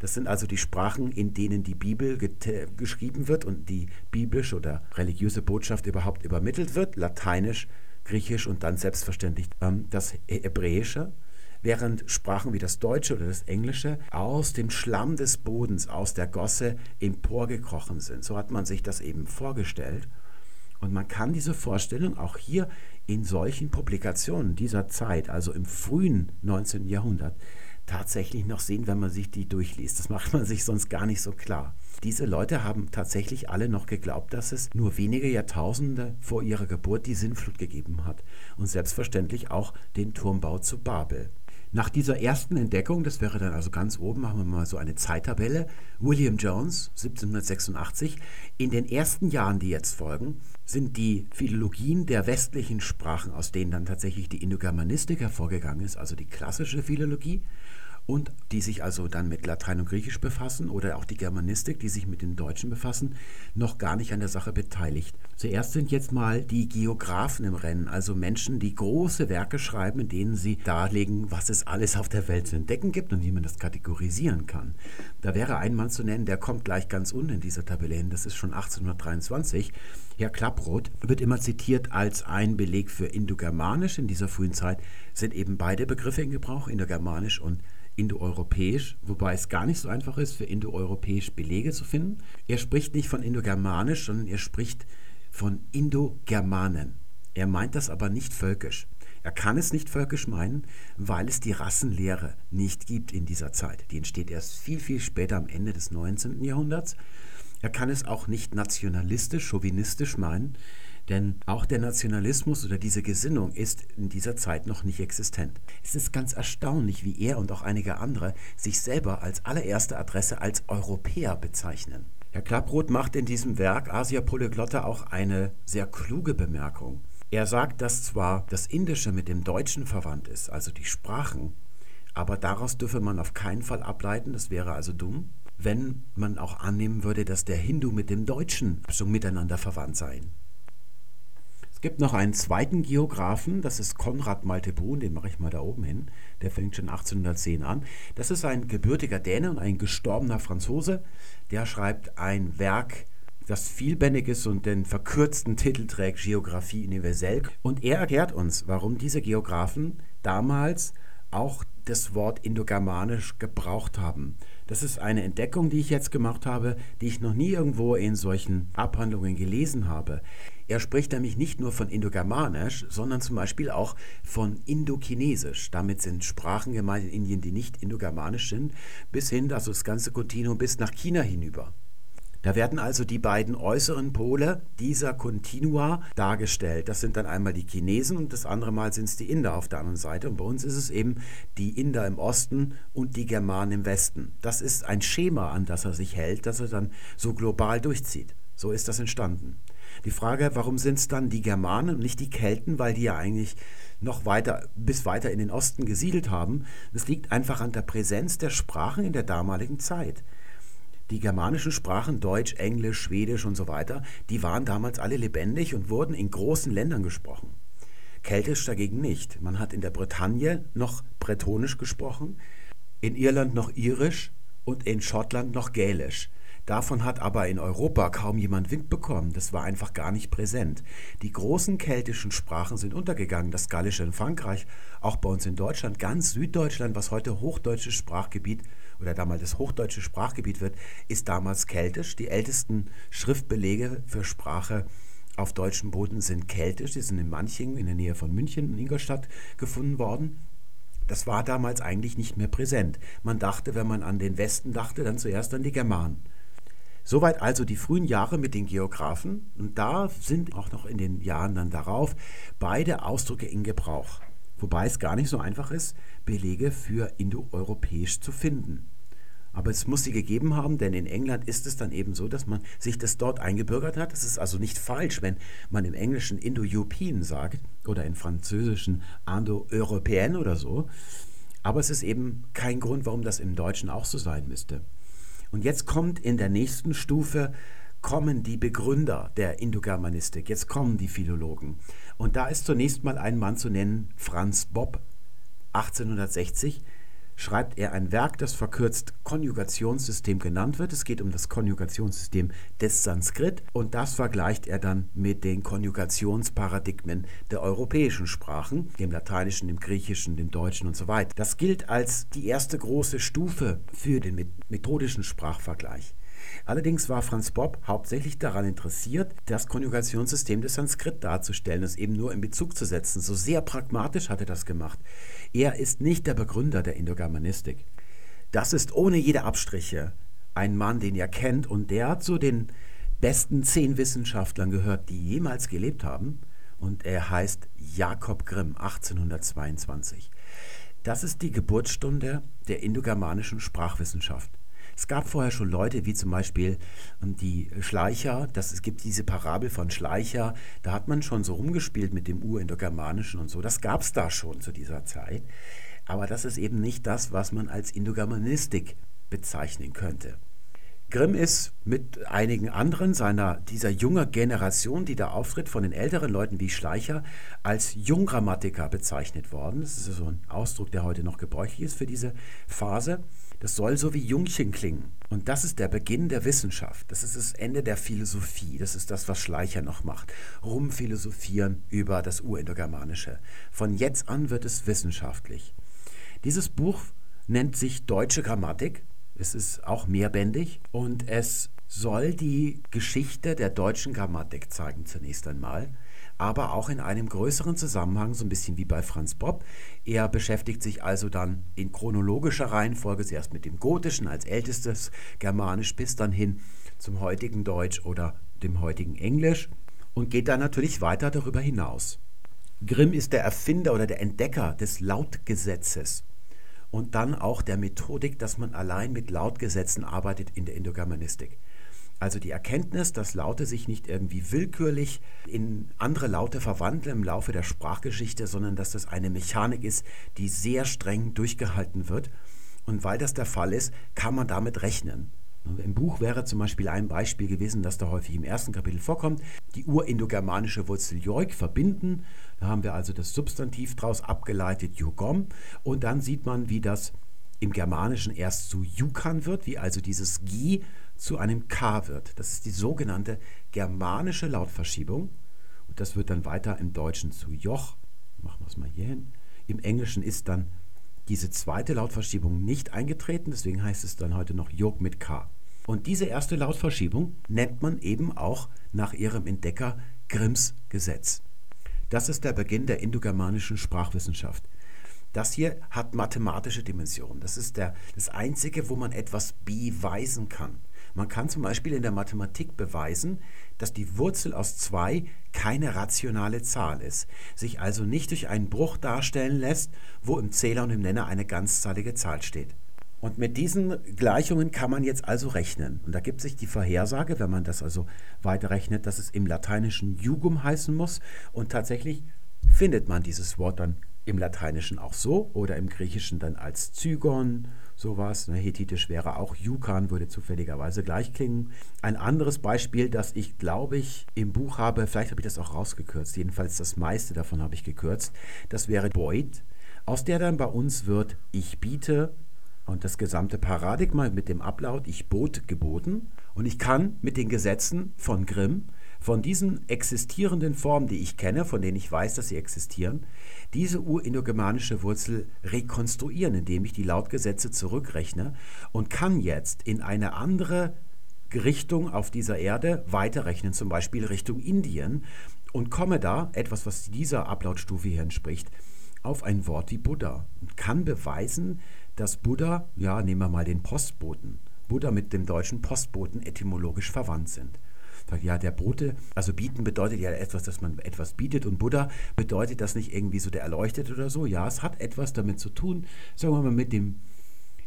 Das sind also die Sprachen, in denen die Bibel geschrieben wird und die biblische oder religiöse Botschaft überhaupt übermittelt wird. Lateinisch, Griechisch und dann selbstverständlich ähm, das Hebräische, während Sprachen wie das Deutsche oder das Englische aus dem Schlamm des Bodens, aus der Gosse emporgekrochen sind. So hat man sich das eben vorgestellt. Und man kann diese Vorstellung auch hier in solchen Publikationen dieser Zeit, also im frühen 19. Jahrhundert, tatsächlich noch sehen, wenn man sich die durchliest. Das macht man sich sonst gar nicht so klar. Diese Leute haben tatsächlich alle noch geglaubt, dass es nur wenige Jahrtausende vor ihrer Geburt die Sinnflut gegeben hat und selbstverständlich auch den Turmbau zu Babel. Nach dieser ersten Entdeckung, das wäre dann also ganz oben, machen wir mal so eine Zeittabelle, William Jones 1786, in den ersten Jahren, die jetzt folgen, sind die Philologien der westlichen Sprachen, aus denen dann tatsächlich die Indogermanistik hervorgegangen ist, also die klassische Philologie, und die sich also dann mit Latein und Griechisch befassen oder auch die Germanistik, die sich mit dem Deutschen befassen, noch gar nicht an der Sache beteiligt. Zuerst sind jetzt mal die Geografen im Rennen, also Menschen, die große Werke schreiben, in denen sie darlegen, was es alles auf der Welt zu entdecken gibt und wie man das kategorisieren kann. Da wäre ein Mann zu nennen, der kommt gleich ganz unten in dieser Tabelle hin, das ist schon 1823. Herr Klapproth wird immer zitiert als ein Beleg für Indogermanisch. In dieser frühen Zeit sind eben beide Begriffe in Gebrauch, Indogermanisch und indoeuropäisch, wobei es gar nicht so einfach ist, für indoeuropäisch Belege zu finden. Er spricht nicht von indogermanisch, sondern er spricht von Indogermanen. Er meint das aber nicht völkisch. Er kann es nicht völkisch meinen, weil es die Rassenlehre nicht gibt in dieser Zeit. Die entsteht erst viel, viel später am Ende des 19. Jahrhunderts. Er kann es auch nicht nationalistisch, chauvinistisch meinen, denn auch der Nationalismus oder diese Gesinnung ist in dieser Zeit noch nicht existent. Es ist ganz erstaunlich, wie er und auch einige andere sich selber als allererste Adresse als Europäer bezeichnen. Herr Klapproth macht in diesem Werk Asia Polyglotta auch eine sehr kluge Bemerkung. Er sagt, dass zwar das Indische mit dem Deutschen verwandt ist, also die Sprachen, aber daraus dürfe man auf keinen Fall ableiten, das wäre also dumm, wenn man auch annehmen würde, dass der Hindu mit dem Deutschen schon miteinander verwandt seien. Es gibt noch einen zweiten Geografen, das ist Konrad Maltebrun, den mache ich mal da oben hin. Der fängt schon 1810 an. Das ist ein gebürtiger Däne und ein gestorbener Franzose. Der schreibt ein Werk, das vielbändig ist und den verkürzten Titel trägt Geographie universell. Und er erklärt uns, warum diese Geografen damals auch das Wort Indogermanisch gebraucht haben. Das ist eine Entdeckung, die ich jetzt gemacht habe, die ich noch nie irgendwo in solchen Abhandlungen gelesen habe. Er spricht nämlich nicht nur von Indogermanisch, sondern zum Beispiel auch von Indochinesisch. Damit sind Sprachen gemeint in Indien, die nicht indogermanisch sind, bis hin, also das ganze Kontinuum bis nach China hinüber. Da werden also die beiden äußeren Pole dieser Kontinua dargestellt. Das sind dann einmal die Chinesen und das andere Mal sind es die Inder auf der anderen Seite. Und bei uns ist es eben die Inder im Osten und die Germanen im Westen. Das ist ein Schema, an das er sich hält, das er dann so global durchzieht. So ist das entstanden. Die Frage, warum sind es dann die Germanen und nicht die Kelten, weil die ja eigentlich noch weiter bis weiter in den Osten gesiedelt haben, das liegt einfach an der Präsenz der Sprachen in der damaligen Zeit. Die germanischen Sprachen, Deutsch, Englisch, Schwedisch und so weiter, die waren damals alle lebendig und wurden in großen Ländern gesprochen. Keltisch dagegen nicht. Man hat in der Bretagne noch Bretonisch gesprochen, in Irland noch Irisch und in Schottland noch Gälisch. Davon hat aber in Europa kaum jemand Wind bekommen. Das war einfach gar nicht präsent. Die großen keltischen Sprachen sind untergegangen. Das Gallische in Frankreich, auch bei uns in Deutschland, ganz Süddeutschland, was heute hochdeutsches Sprachgebiet oder damals das hochdeutsche Sprachgebiet wird, ist damals keltisch. Die ältesten Schriftbelege für Sprache auf deutschem Boden sind keltisch. Die sind in Manching in der Nähe von München in Ingolstadt gefunden worden. Das war damals eigentlich nicht mehr präsent. Man dachte, wenn man an den Westen dachte, dann zuerst an die Germanen. Soweit also die frühen Jahre mit den Geographen und da sind auch noch in den Jahren dann darauf beide Ausdrücke in Gebrauch. Wobei es gar nicht so einfach ist, Belege für indoeuropäisch zu finden. Aber es muss sie gegeben haben, denn in England ist es dann eben so, dass man sich das dort eingebürgert hat. Es ist also nicht falsch, wenn man im Englischen Indo-European sagt oder im Französischen Indo-Européen oder so. Aber es ist eben kein Grund, warum das im Deutschen auch so sein müsste. Und jetzt kommt in der nächsten Stufe, kommen die Begründer der Indogermanistik, jetzt kommen die Philologen. Und da ist zunächst mal ein Mann zu nennen, Franz Bob, 1860 schreibt er ein Werk, das verkürzt Konjugationssystem genannt wird. Es geht um das Konjugationssystem des Sanskrit und das vergleicht er dann mit den Konjugationsparadigmen der europäischen Sprachen, dem Lateinischen, dem Griechischen, dem Deutschen und so weiter. Das gilt als die erste große Stufe für den methodischen Sprachvergleich. Allerdings war Franz Bob hauptsächlich daran interessiert, das Konjugationssystem des Sanskrit darzustellen, es eben nur in Bezug zu setzen. So sehr pragmatisch hat er das gemacht. Er ist nicht der Begründer der Indogermanistik. Das ist ohne jede Abstriche ein Mann, den ihr kennt und der zu den besten zehn Wissenschaftlern gehört, die jemals gelebt haben. Und er heißt Jakob Grimm, 1822. Das ist die Geburtsstunde der indogermanischen Sprachwissenschaft. Es gab vorher schon Leute wie zum Beispiel ähm, die Schleicher, das, es gibt diese Parabel von Schleicher, da hat man schon so rumgespielt mit dem Urindogermanischen und so. Das gab es da schon zu dieser Zeit. Aber das ist eben nicht das, was man als Indogermanistik bezeichnen könnte. Grimm ist mit einigen anderen seiner dieser jungen Generation, die da auftritt, von den älteren Leuten wie Schleicher, als Junggrammatiker bezeichnet worden. Das ist so ein Ausdruck, der heute noch gebräuchlich ist für diese Phase. Das soll so wie Jungchen klingen. Und das ist der Beginn der Wissenschaft. Das ist das Ende der Philosophie. Das ist das, was Schleicher noch macht. Rumphilosophieren über das Urindogermanische. Von jetzt an wird es wissenschaftlich. Dieses Buch nennt sich Deutsche Grammatik. Es ist auch mehrbändig und es soll die Geschichte der deutschen Grammatik zeigen zunächst einmal aber auch in einem größeren Zusammenhang, so ein bisschen wie bei Franz Bob. Er beschäftigt sich also dann in chronologischer Reihenfolge zuerst mit dem Gotischen als ältestes Germanisch bis dann hin zum heutigen Deutsch oder dem heutigen Englisch und geht dann natürlich weiter darüber hinaus. Grimm ist der Erfinder oder der Entdecker des Lautgesetzes und dann auch der Methodik, dass man allein mit Lautgesetzen arbeitet in der Indogermanistik. Also die Erkenntnis, dass Laute sich nicht irgendwie willkürlich in andere Laute verwandeln im Laufe der Sprachgeschichte, sondern dass das eine Mechanik ist, die sehr streng durchgehalten wird. Und weil das der Fall ist, kann man damit rechnen. Im Buch wäre zum Beispiel ein Beispiel gewesen, das da häufig im ersten Kapitel vorkommt, die urindogermanische Wurzel joik verbinden. Da haben wir also das Substantiv daraus abgeleitet jugom und dann sieht man, wie das im Germanischen erst zu jukan wird, wie also dieses gi zu einem K wird. Das ist die sogenannte germanische Lautverschiebung. Und das wird dann weiter im Deutschen zu Joch. Machen wir es mal hier hin. Im Englischen ist dann diese zweite Lautverschiebung nicht eingetreten, deswegen heißt es dann heute noch Jog mit K. Und diese erste Lautverschiebung nennt man eben auch nach ihrem Entdecker Grimms Gesetz. Das ist der Beginn der indogermanischen Sprachwissenschaft. Das hier hat mathematische Dimensionen. Das ist der, das Einzige, wo man etwas beweisen kann. Man kann zum Beispiel in der Mathematik beweisen, dass die Wurzel aus 2 keine rationale Zahl ist, sich also nicht durch einen Bruch darstellen lässt, wo im Zähler und im Nenner eine ganzzahlige Zahl steht. Und mit diesen Gleichungen kann man jetzt also rechnen. Und da gibt sich die Vorhersage, wenn man das also weiterrechnet, dass es im Lateinischen Jugum heißen muss. Und tatsächlich findet man dieses Wort dann im Lateinischen auch so oder im Griechischen dann als Zygon, sowas. Ne, Hethitisch wäre auch Jukan, würde zufälligerweise gleich klingen. Ein anderes Beispiel, das ich glaube ich im Buch habe, vielleicht habe ich das auch rausgekürzt, jedenfalls das meiste davon habe ich gekürzt, das wäre Beut, aus der dann bei uns wird ich biete und das gesamte Paradigma mit dem Ablaut ich bot geboten und ich kann mit den Gesetzen von Grimm, von diesen existierenden Formen, die ich kenne, von denen ich weiß, dass sie existieren, diese urindogermanische Wurzel rekonstruieren, indem ich die Lautgesetze zurückrechne und kann jetzt in eine andere Richtung auf dieser Erde weiterrechnen, zum Beispiel Richtung Indien, und komme da, etwas, was dieser Ablautstufe hier entspricht, auf ein Wort wie Buddha und kann beweisen, dass Buddha, ja, nehmen wir mal den Postboten, Buddha mit dem deutschen Postboten etymologisch verwandt sind. Ja, der Bote, also bieten bedeutet ja etwas, dass man etwas bietet und Buddha bedeutet das nicht irgendwie so der Erleuchtet oder so. Ja, es hat etwas damit zu tun, sagen wir mal, mit dem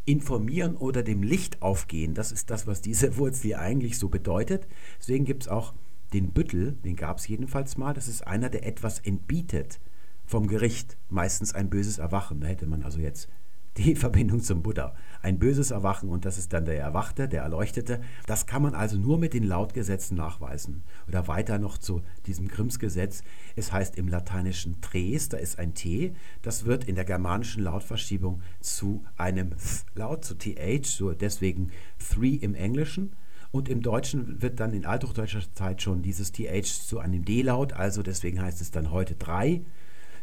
Informieren oder dem Licht aufgehen. Das ist das, was diese Wurzel eigentlich so bedeutet. Deswegen gibt es auch den Büttel, den gab es jedenfalls mal. Das ist einer, der etwas entbietet vom Gericht. Meistens ein böses Erwachen. Da hätte man also jetzt die Verbindung zum Buddha. Ein böses Erwachen und das ist dann der Erwachte, der Erleuchtete. Das kann man also nur mit den Lautgesetzen nachweisen. Oder weiter noch zu diesem Grimmsgesetz. Es heißt im Lateinischen tres, da ist ein T. Das wird in der germanischen Lautverschiebung zu einem Th-Laut, zu TH, so deswegen three im Englischen. Und im Deutschen wird dann in althochdeutscher Zeit schon dieses TH zu einem D-Laut, also deswegen heißt es dann heute drei.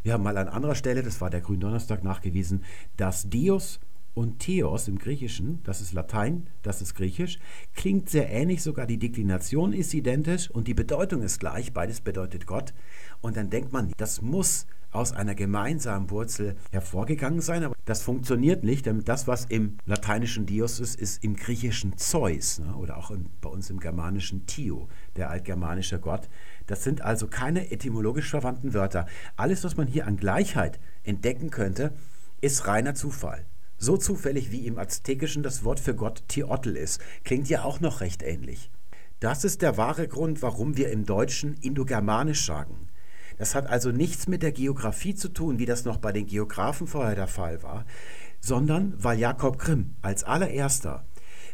Wir haben mal an anderer Stelle, das war der Gründonnerstag, nachgewiesen, dass Dios und Theos im Griechischen, das ist Latein, das ist Griechisch, klingt sehr ähnlich, sogar die Deklination ist identisch und die Bedeutung ist gleich, beides bedeutet Gott. Und dann denkt man, das muss aus einer gemeinsamen Wurzel hervorgegangen sein, aber das funktioniert nicht, denn das, was im lateinischen Dios ist, ist im griechischen Zeus ne? oder auch im, bei uns im germanischen Tio, der altgermanische Gott. Das sind also keine etymologisch verwandten Wörter. Alles, was man hier an Gleichheit entdecken könnte, ist reiner Zufall. So zufällig wie im Aztekischen das Wort für Gott Teotl ist. Klingt ja auch noch recht ähnlich. Das ist der wahre Grund, warum wir im Deutschen Indogermanisch sagen. Das hat also nichts mit der Geografie zu tun, wie das noch bei den Geografen vorher der Fall war, sondern weil Jakob Grimm als allererster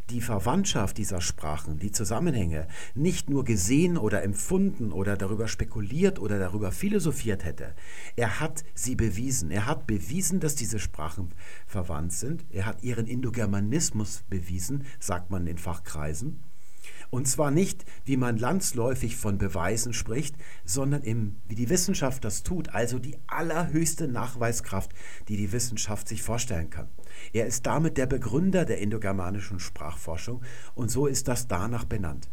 die Verwandtschaft dieser Sprachen, die Zusammenhänge nicht nur gesehen oder empfunden oder darüber spekuliert oder darüber philosophiert hätte. Er hat sie bewiesen. Er hat bewiesen, dass diese Sprachen verwandt sind. Er hat ihren Indogermanismus bewiesen, sagt man in Fachkreisen. Und zwar nicht, wie man landsläufig von Beweisen spricht, sondern im, wie die Wissenschaft das tut, also die allerhöchste Nachweiskraft, die die Wissenschaft sich vorstellen kann. Er ist damit der Begründer der indogermanischen Sprachforschung und so ist das danach benannt.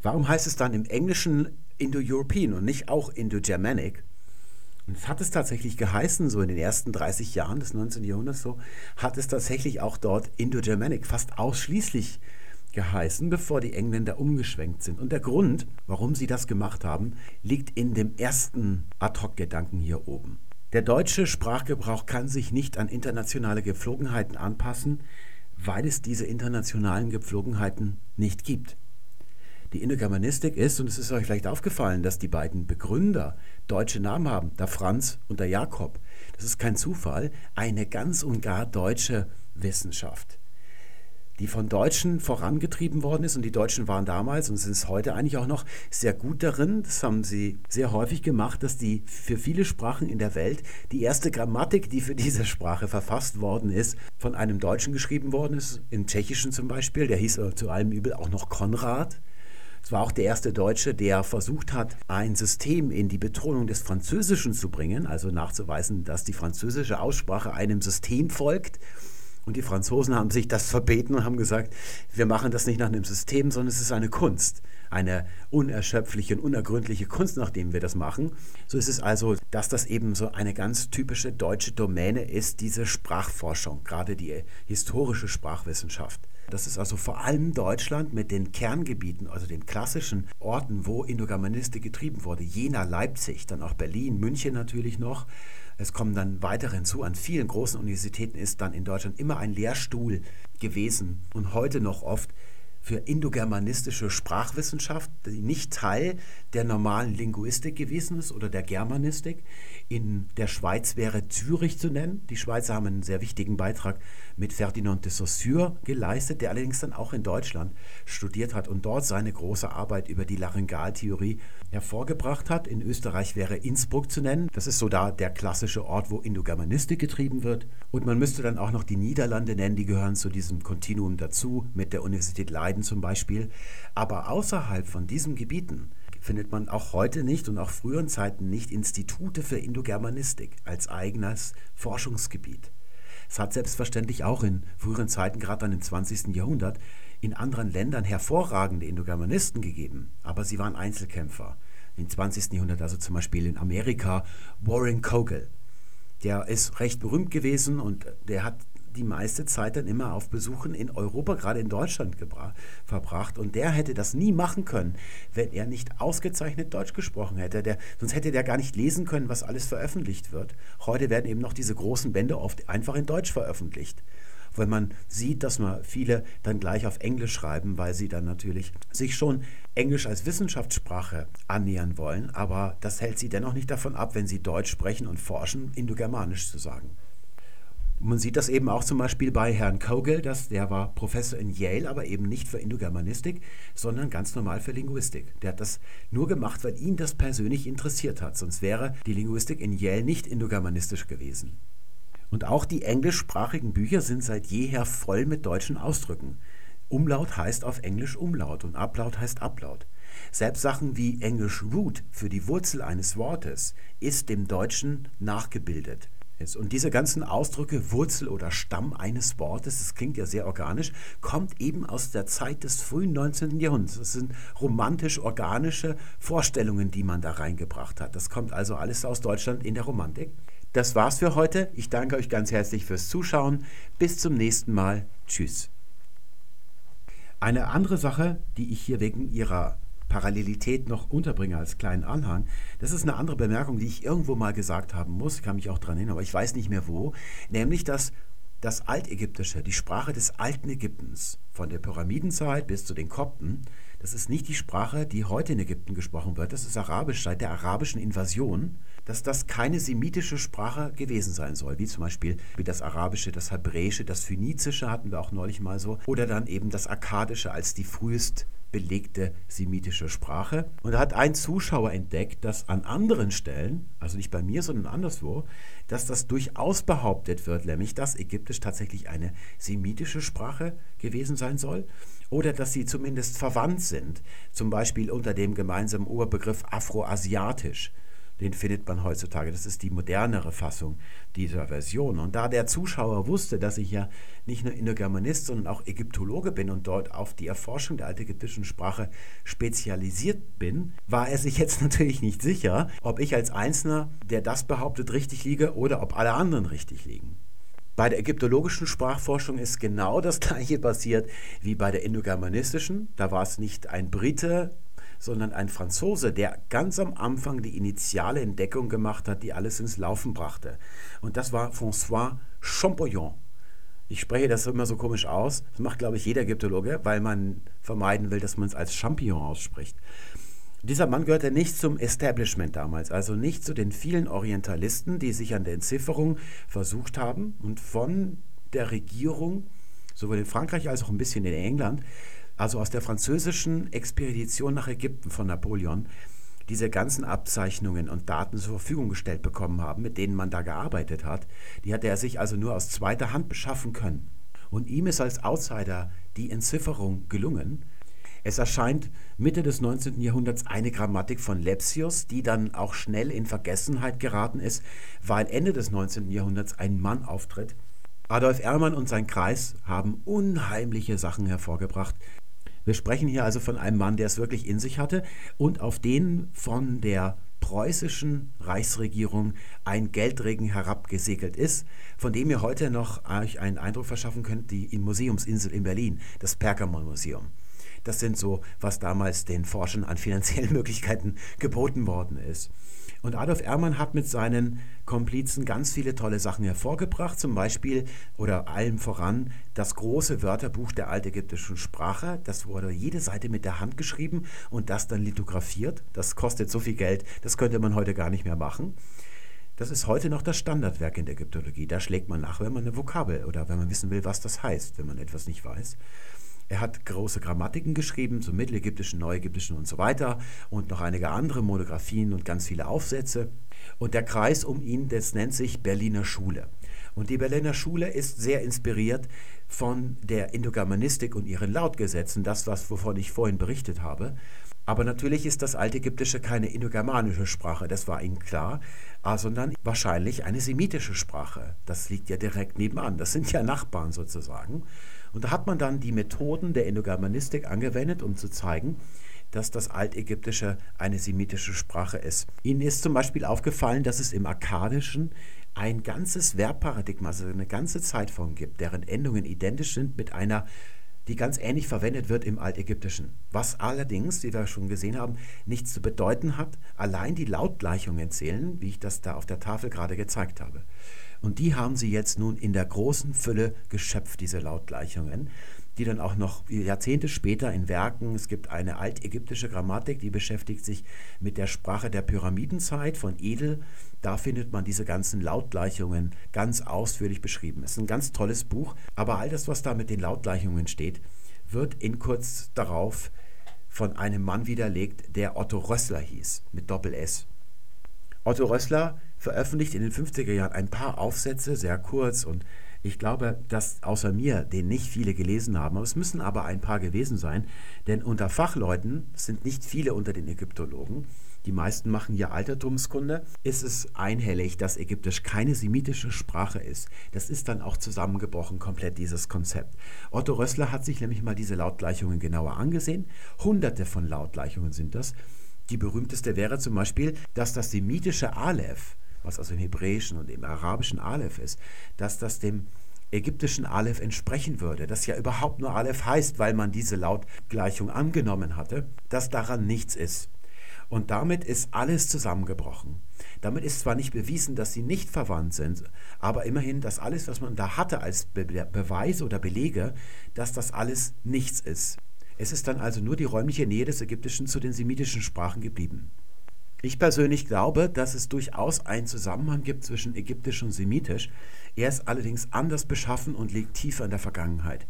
Warum heißt es dann im Englischen Indo-European und nicht auch Indo-Germanic? Und es hat es tatsächlich geheißen, so in den ersten 30 Jahren des 19. Jahrhunderts, so hat es tatsächlich auch dort Indo-Germanic fast ausschließlich geheißen, bevor die Engländer umgeschwenkt sind. Und der Grund, warum sie das gemacht haben, liegt in dem ersten Ad-hoc-Gedanken hier oben. Der deutsche Sprachgebrauch kann sich nicht an internationale Gepflogenheiten anpassen, weil es diese internationalen Gepflogenheiten nicht gibt. Die Indogermanistik ist, und es ist euch vielleicht aufgefallen, dass die beiden Begründer deutsche Namen haben, der Franz und der Jakob. Das ist kein Zufall, eine ganz und gar deutsche Wissenschaft die von Deutschen vorangetrieben worden ist. Und die Deutschen waren damals und sind es heute eigentlich auch noch sehr gut darin. Das haben sie sehr häufig gemacht, dass die für viele Sprachen in der Welt die erste Grammatik, die für diese Sprache verfasst worden ist, von einem Deutschen geschrieben worden ist. Im Tschechischen zum Beispiel. Der hieß zu allem Übel auch noch Konrad. Es war auch der erste Deutsche, der versucht hat, ein System in die Betonung des Französischen zu bringen, also nachzuweisen, dass die französische Aussprache einem System folgt. Und die Franzosen haben sich das verbeten und haben gesagt, wir machen das nicht nach einem System, sondern es ist eine Kunst. Eine unerschöpfliche und unergründliche Kunst, nachdem wir das machen. So ist es also, dass das eben so eine ganz typische deutsche Domäne ist, diese Sprachforschung, gerade die historische Sprachwissenschaft. Das ist also vor allem Deutschland mit den Kerngebieten, also den klassischen Orten, wo Indogermanistik getrieben wurde. Jena, Leipzig, dann auch Berlin, München natürlich noch es kommen dann weitere hinzu. An vielen großen Universitäten ist dann in Deutschland immer ein Lehrstuhl gewesen und heute noch oft für indogermanistische Sprachwissenschaft, die nicht Teil der normalen Linguistik gewesen ist oder der Germanistik. In der Schweiz wäre Zürich zu nennen. Die Schweizer haben einen sehr wichtigen Beitrag mit Ferdinand de Saussure geleistet, der allerdings dann auch in Deutschland studiert hat und dort seine große Arbeit über die Laryngaltheorie hervorgebracht hat. In Österreich wäre Innsbruck zu nennen. Das ist so da der klassische Ort, wo Indogermanistik getrieben wird. Und man müsste dann auch noch die Niederlande nennen, die gehören zu diesem Kontinuum dazu, mit der Universität Leiden zum Beispiel. Aber außerhalb von diesen Gebieten findet man auch heute nicht und auch früheren Zeiten nicht Institute für Indogermanistik als eigenes Forschungsgebiet. Es hat selbstverständlich auch in früheren Zeiten, gerade dann im 20. Jahrhundert, in anderen Ländern hervorragende Indogermanisten gegeben, aber sie waren Einzelkämpfer. Im 20. Jahrhundert, also zum Beispiel in Amerika, Warren Kogel. Der ist recht berühmt gewesen und der hat die meiste Zeit dann immer auf Besuchen in Europa, gerade in Deutschland verbracht. Und der hätte das nie machen können, wenn er nicht ausgezeichnet Deutsch gesprochen hätte. Der, sonst hätte der gar nicht lesen können, was alles veröffentlicht wird. Heute werden eben noch diese großen Bände oft einfach in Deutsch veröffentlicht wenn man sieht, dass man viele dann gleich auf Englisch schreiben, weil sie dann natürlich sich schon Englisch als Wissenschaftssprache annähern wollen, aber das hält sie dennoch nicht davon ab, wenn sie Deutsch sprechen und forschen, Indogermanisch zu sagen. Man sieht das eben auch zum Beispiel bei Herrn Kogel, dass der war Professor in Yale, aber eben nicht für Indogermanistik, sondern ganz normal für Linguistik. Der hat das nur gemacht, weil ihn das persönlich interessiert hat, sonst wäre die Linguistik in Yale nicht indogermanistisch gewesen. Und auch die englischsprachigen Bücher sind seit jeher voll mit deutschen Ausdrücken. Umlaut heißt auf Englisch Umlaut und Ablaut heißt Ablaut. Selbst Sachen wie Englisch Root für die Wurzel eines Wortes ist dem Deutschen nachgebildet. Und diese ganzen Ausdrücke, Wurzel oder Stamm eines Wortes, das klingt ja sehr organisch, kommt eben aus der Zeit des frühen 19. Jahrhunderts. Das sind romantisch-organische Vorstellungen, die man da reingebracht hat. Das kommt also alles aus Deutschland in der Romantik. Das war's für heute. Ich danke euch ganz herzlich fürs Zuschauen. Bis zum nächsten Mal. Tschüss. Eine andere Sache, die ich hier wegen ihrer Parallelität noch unterbringe als kleinen Anhang, das ist eine andere Bemerkung, die ich irgendwo mal gesagt haben muss. Ich kann mich auch daran erinnern, aber ich weiß nicht mehr wo. Nämlich, dass das Altägyptische, die Sprache des alten Ägyptens, von der Pyramidenzeit bis zu den Kopten, das ist nicht die Sprache, die heute in Ägypten gesprochen wird. Das ist Arabisch seit der arabischen Invasion dass das keine semitische Sprache gewesen sein soll, wie zum Beispiel wie das Arabische, das Hebräische, das Phönizische hatten wir auch neulich mal so, oder dann eben das Akkadische als die frühest belegte semitische Sprache. Und da hat ein Zuschauer entdeckt, dass an anderen Stellen, also nicht bei mir, sondern anderswo, dass das durchaus behauptet wird, nämlich dass Ägyptisch tatsächlich eine semitische Sprache gewesen sein soll oder dass sie zumindest verwandt sind, zum Beispiel unter dem gemeinsamen Oberbegriff Afroasiatisch den findet man heutzutage. Das ist die modernere Fassung dieser Version. Und da der Zuschauer wusste, dass ich ja nicht nur Indogermanist, sondern auch Ägyptologe bin und dort auf die Erforschung der altägyptischen Sprache spezialisiert bin, war er sich jetzt natürlich nicht sicher, ob ich als Einzelner, der das behauptet, richtig liege oder ob alle anderen richtig liegen. Bei der ägyptologischen Sprachforschung ist genau das gleiche passiert wie bei der indogermanistischen. Da war es nicht ein Brite sondern ein Franzose, der ganz am Anfang die initiale Entdeckung gemacht hat, die alles ins Laufen brachte. Und das war François Champollion. Ich spreche das immer so komisch aus. Das macht, glaube ich, jeder Ägyptologe, weil man vermeiden will, dass man es als Champignon ausspricht. Dieser Mann gehörte nicht zum Establishment damals, also nicht zu den vielen Orientalisten, die sich an der Entzifferung versucht haben und von der Regierung, sowohl in Frankreich als auch ein bisschen in England, also aus der französischen Expedition nach Ägypten von Napoleon, diese ganzen Abzeichnungen und Daten zur Verfügung gestellt bekommen haben, mit denen man da gearbeitet hat, die hatte er sich also nur aus zweiter Hand beschaffen können. Und ihm ist als Outsider die Entzifferung gelungen. Es erscheint Mitte des 19. Jahrhunderts eine Grammatik von Lepsius, die dann auch schnell in Vergessenheit geraten ist, weil Ende des 19. Jahrhunderts ein Mann auftritt. Adolf Ermann und sein Kreis haben unheimliche Sachen hervorgebracht, wir sprechen hier also von einem Mann, der es wirklich in sich hatte und auf den von der preußischen Reichsregierung ein Geldregen herabgesegelt ist, von dem ihr heute noch euch einen Eindruck verschaffen könnt, die in Museumsinsel in Berlin, das Pergamon-Museum. Das sind so, was damals den Forschern an finanziellen Möglichkeiten geboten worden ist. Und Adolf Ermann hat mit seinen Komplizen ganz viele tolle Sachen hervorgebracht, zum Beispiel oder allem voran das große Wörterbuch der altägyptischen Sprache. Das wurde jede Seite mit der Hand geschrieben und das dann lithografiert. Das kostet so viel Geld, das könnte man heute gar nicht mehr machen. Das ist heute noch das Standardwerk in der Ägyptologie. Da schlägt man nach, wenn man eine Vokabel oder wenn man wissen will, was das heißt, wenn man etwas nicht weiß. Er hat große Grammatiken geschrieben, so mittelägyptischen, neuägyptischen und so weiter und noch einige andere Monographien und ganz viele Aufsätze. Und der Kreis um ihn, das nennt sich Berliner Schule. Und die Berliner Schule ist sehr inspiriert von der Indogermanistik und ihren Lautgesetzen, das, was, wovon ich vorhin berichtet habe. Aber natürlich ist das Altägyptische keine indogermanische Sprache, das war Ihnen klar, ah, sondern wahrscheinlich eine semitische Sprache. Das liegt ja direkt nebenan, das sind ja Nachbarn sozusagen. Und da hat man dann die Methoden der Indogermanistik angewendet, um zu zeigen, dass das Altägyptische eine semitische Sprache ist. Ihnen ist zum Beispiel aufgefallen, dass es im Akkadischen ein ganzes Verbparadigma, also eine ganze Zeitform gibt, deren Endungen identisch sind mit einer, die ganz ähnlich verwendet wird im Altägyptischen. Was allerdings, wie wir schon gesehen haben, nichts zu bedeuten hat, allein die Lautgleichungen zählen, wie ich das da auf der Tafel gerade gezeigt habe. Und die haben sie jetzt nun in der großen Fülle geschöpft, diese Lautgleichungen, die dann auch noch Jahrzehnte später in Werken, es gibt eine altägyptische Grammatik, die beschäftigt sich mit der Sprache der Pyramidenzeit von Edel. Da findet man diese ganzen Lautgleichungen ganz ausführlich beschrieben. Es ist ein ganz tolles Buch, aber all das, was da mit den Lautgleichungen steht, wird in kurz darauf von einem Mann widerlegt, der Otto Rössler hieß, mit Doppel S. Otto Rössler veröffentlicht in den 50er Jahren ein paar Aufsätze, sehr kurz und ich glaube, dass außer mir den nicht viele gelesen haben, aber es müssen aber ein paar gewesen sein, denn unter Fachleuten, sind nicht viele unter den Ägyptologen, die meisten machen ja Altertumskunde, ist es einhellig, dass Ägyptisch keine semitische Sprache ist. Das ist dann auch zusammengebrochen, komplett dieses Konzept. Otto Rössler hat sich nämlich mal diese Lautgleichungen genauer angesehen. Hunderte von Lautgleichungen sind das. Die berühmteste wäre zum Beispiel, dass das semitische Aleph, was also im Hebräischen und im Arabischen Aleph ist, dass das dem ägyptischen Aleph entsprechen würde, das ja überhaupt nur Aleph heißt, weil man diese Lautgleichung angenommen hatte, dass daran nichts ist. Und damit ist alles zusammengebrochen. Damit ist zwar nicht bewiesen, dass sie nicht verwandt sind, aber immerhin, dass alles, was man da hatte als Be Beweis oder Belege, dass das alles nichts ist. Es ist dann also nur die räumliche Nähe des Ägyptischen zu den semitischen Sprachen geblieben. Ich persönlich glaube, dass es durchaus einen Zusammenhang gibt zwischen Ägyptisch und Semitisch. Er ist allerdings anders beschaffen und liegt tiefer in der Vergangenheit.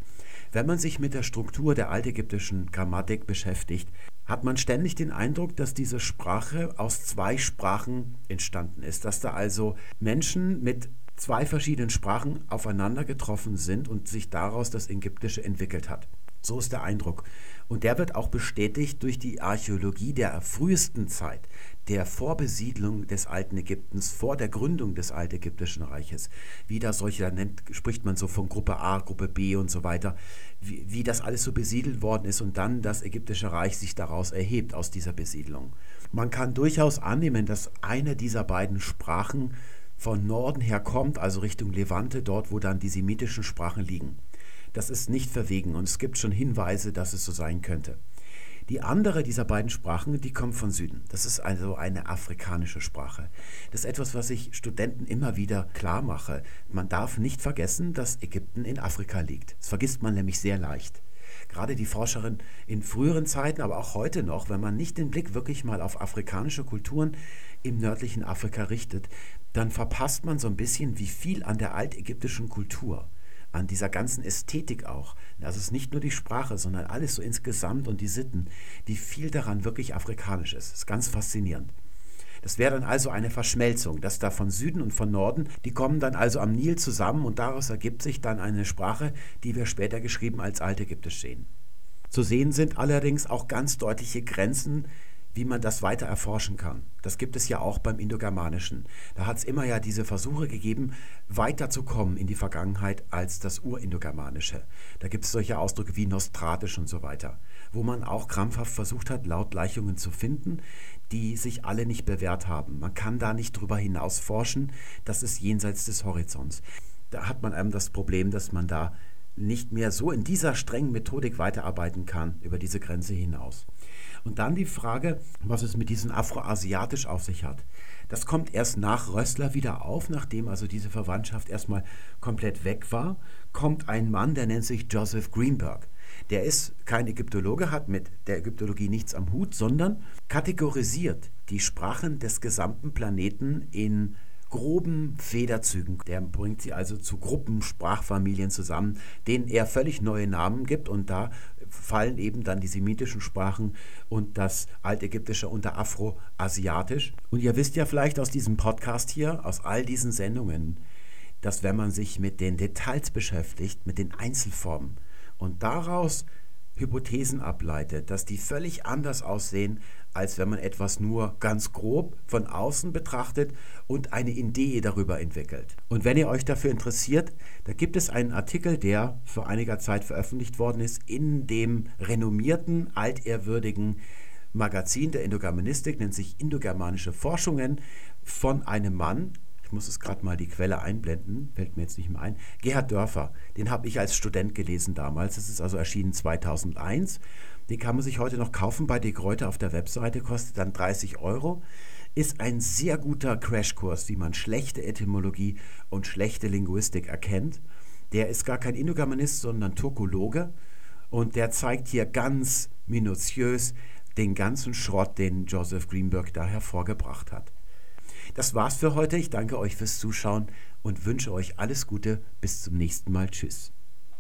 Wenn man sich mit der Struktur der altägyptischen Grammatik beschäftigt, hat man ständig den Eindruck, dass diese Sprache aus zwei Sprachen entstanden ist, dass da also Menschen mit zwei verschiedenen Sprachen aufeinander getroffen sind und sich daraus das Ägyptische entwickelt hat. So ist der Eindruck. Und der wird auch bestätigt durch die Archäologie der frühesten Zeit, der Vorbesiedlung des alten Ägyptens, vor der Gründung des altägyptischen Reiches. Wie das solche, da nennt, spricht man so von Gruppe A, Gruppe B und so weiter, wie, wie das alles so besiedelt worden ist und dann das ägyptische Reich sich daraus erhebt, aus dieser Besiedlung. Man kann durchaus annehmen, dass eine dieser beiden Sprachen von Norden her kommt, also Richtung Levante, dort wo dann die semitischen Sprachen liegen. Das ist nicht verwegen und es gibt schon Hinweise, dass es so sein könnte. Die andere dieser beiden Sprachen, die kommt von Süden. Das ist also eine afrikanische Sprache. Das ist etwas, was ich Studenten immer wieder klar mache. Man darf nicht vergessen, dass Ägypten in Afrika liegt. Das vergisst man nämlich sehr leicht. Gerade die Forscherin in früheren Zeiten, aber auch heute noch, wenn man nicht den Blick wirklich mal auf afrikanische Kulturen im nördlichen Afrika richtet, dann verpasst man so ein bisschen, wie viel an der altägyptischen Kultur an dieser ganzen Ästhetik auch. Also es ist nicht nur die Sprache, sondern alles so insgesamt und die Sitten, die viel daran wirklich afrikanisch ist. Das ist ganz faszinierend. Das wäre dann also eine Verschmelzung, dass da von Süden und von Norden, die kommen dann also am Nil zusammen und daraus ergibt sich dann eine Sprache, die wir später geschrieben als Altägyptisch sehen. Zu sehen sind allerdings auch ganz deutliche Grenzen wie man das weiter erforschen kann. Das gibt es ja auch beim Indogermanischen. Da hat es immer ja diese Versuche gegeben, weiterzukommen in die Vergangenheit als das Urindogermanische. Da gibt es solche Ausdrücke wie nostratisch und so weiter, wo man auch krampfhaft versucht hat, Lautgleichungen zu finden, die sich alle nicht bewährt haben. Man kann da nicht drüber hinaus forschen, das ist jenseits des Horizonts. Da hat man einem das Problem, dass man da nicht mehr so in dieser strengen Methodik weiterarbeiten kann über diese Grenze hinaus. Und dann die Frage, was es mit diesem Afroasiatisch auf sich hat. Das kommt erst nach Rössler wieder auf, nachdem also diese Verwandtschaft erstmal komplett weg war, kommt ein Mann, der nennt sich Joseph Greenberg. Der ist kein Ägyptologe, hat mit der Ägyptologie nichts am Hut, sondern kategorisiert die Sprachen des gesamten Planeten in groben Federzügen. Der bringt sie also zu Gruppen, Sprachfamilien zusammen, denen er völlig neue Namen gibt und da fallen eben dann die semitischen Sprachen und das Altägyptische unter Afroasiatisch. Und ihr wisst ja vielleicht aus diesem Podcast hier, aus all diesen Sendungen, dass wenn man sich mit den Details beschäftigt, mit den Einzelformen und daraus Hypothesen ableitet, dass die völlig anders aussehen, als wenn man etwas nur ganz grob von außen betrachtet und eine Idee darüber entwickelt. Und wenn ihr euch dafür interessiert, da gibt es einen Artikel, der vor einiger Zeit veröffentlicht worden ist, in dem renommierten, altehrwürdigen Magazin der Indogermanistik, nennt sich Indogermanische Forschungen, von einem Mann, ich muss es gerade mal die Quelle einblenden, fällt mir jetzt nicht mehr ein, Gerhard Dörfer, den habe ich als Student gelesen damals, das ist also erschienen 2001. Den kann man sich heute noch kaufen bei De Kräuter auf der Webseite, kostet dann 30 Euro. Ist ein sehr guter Crashkurs, wie man schlechte Etymologie und schlechte Linguistik erkennt. Der ist gar kein Indogermanist, sondern Turkologe. Und der zeigt hier ganz minutiös den ganzen Schrott, den Joseph Greenberg da hervorgebracht hat. Das war's für heute. Ich danke euch fürs Zuschauen und wünsche euch alles Gute. Bis zum nächsten Mal. Tschüss.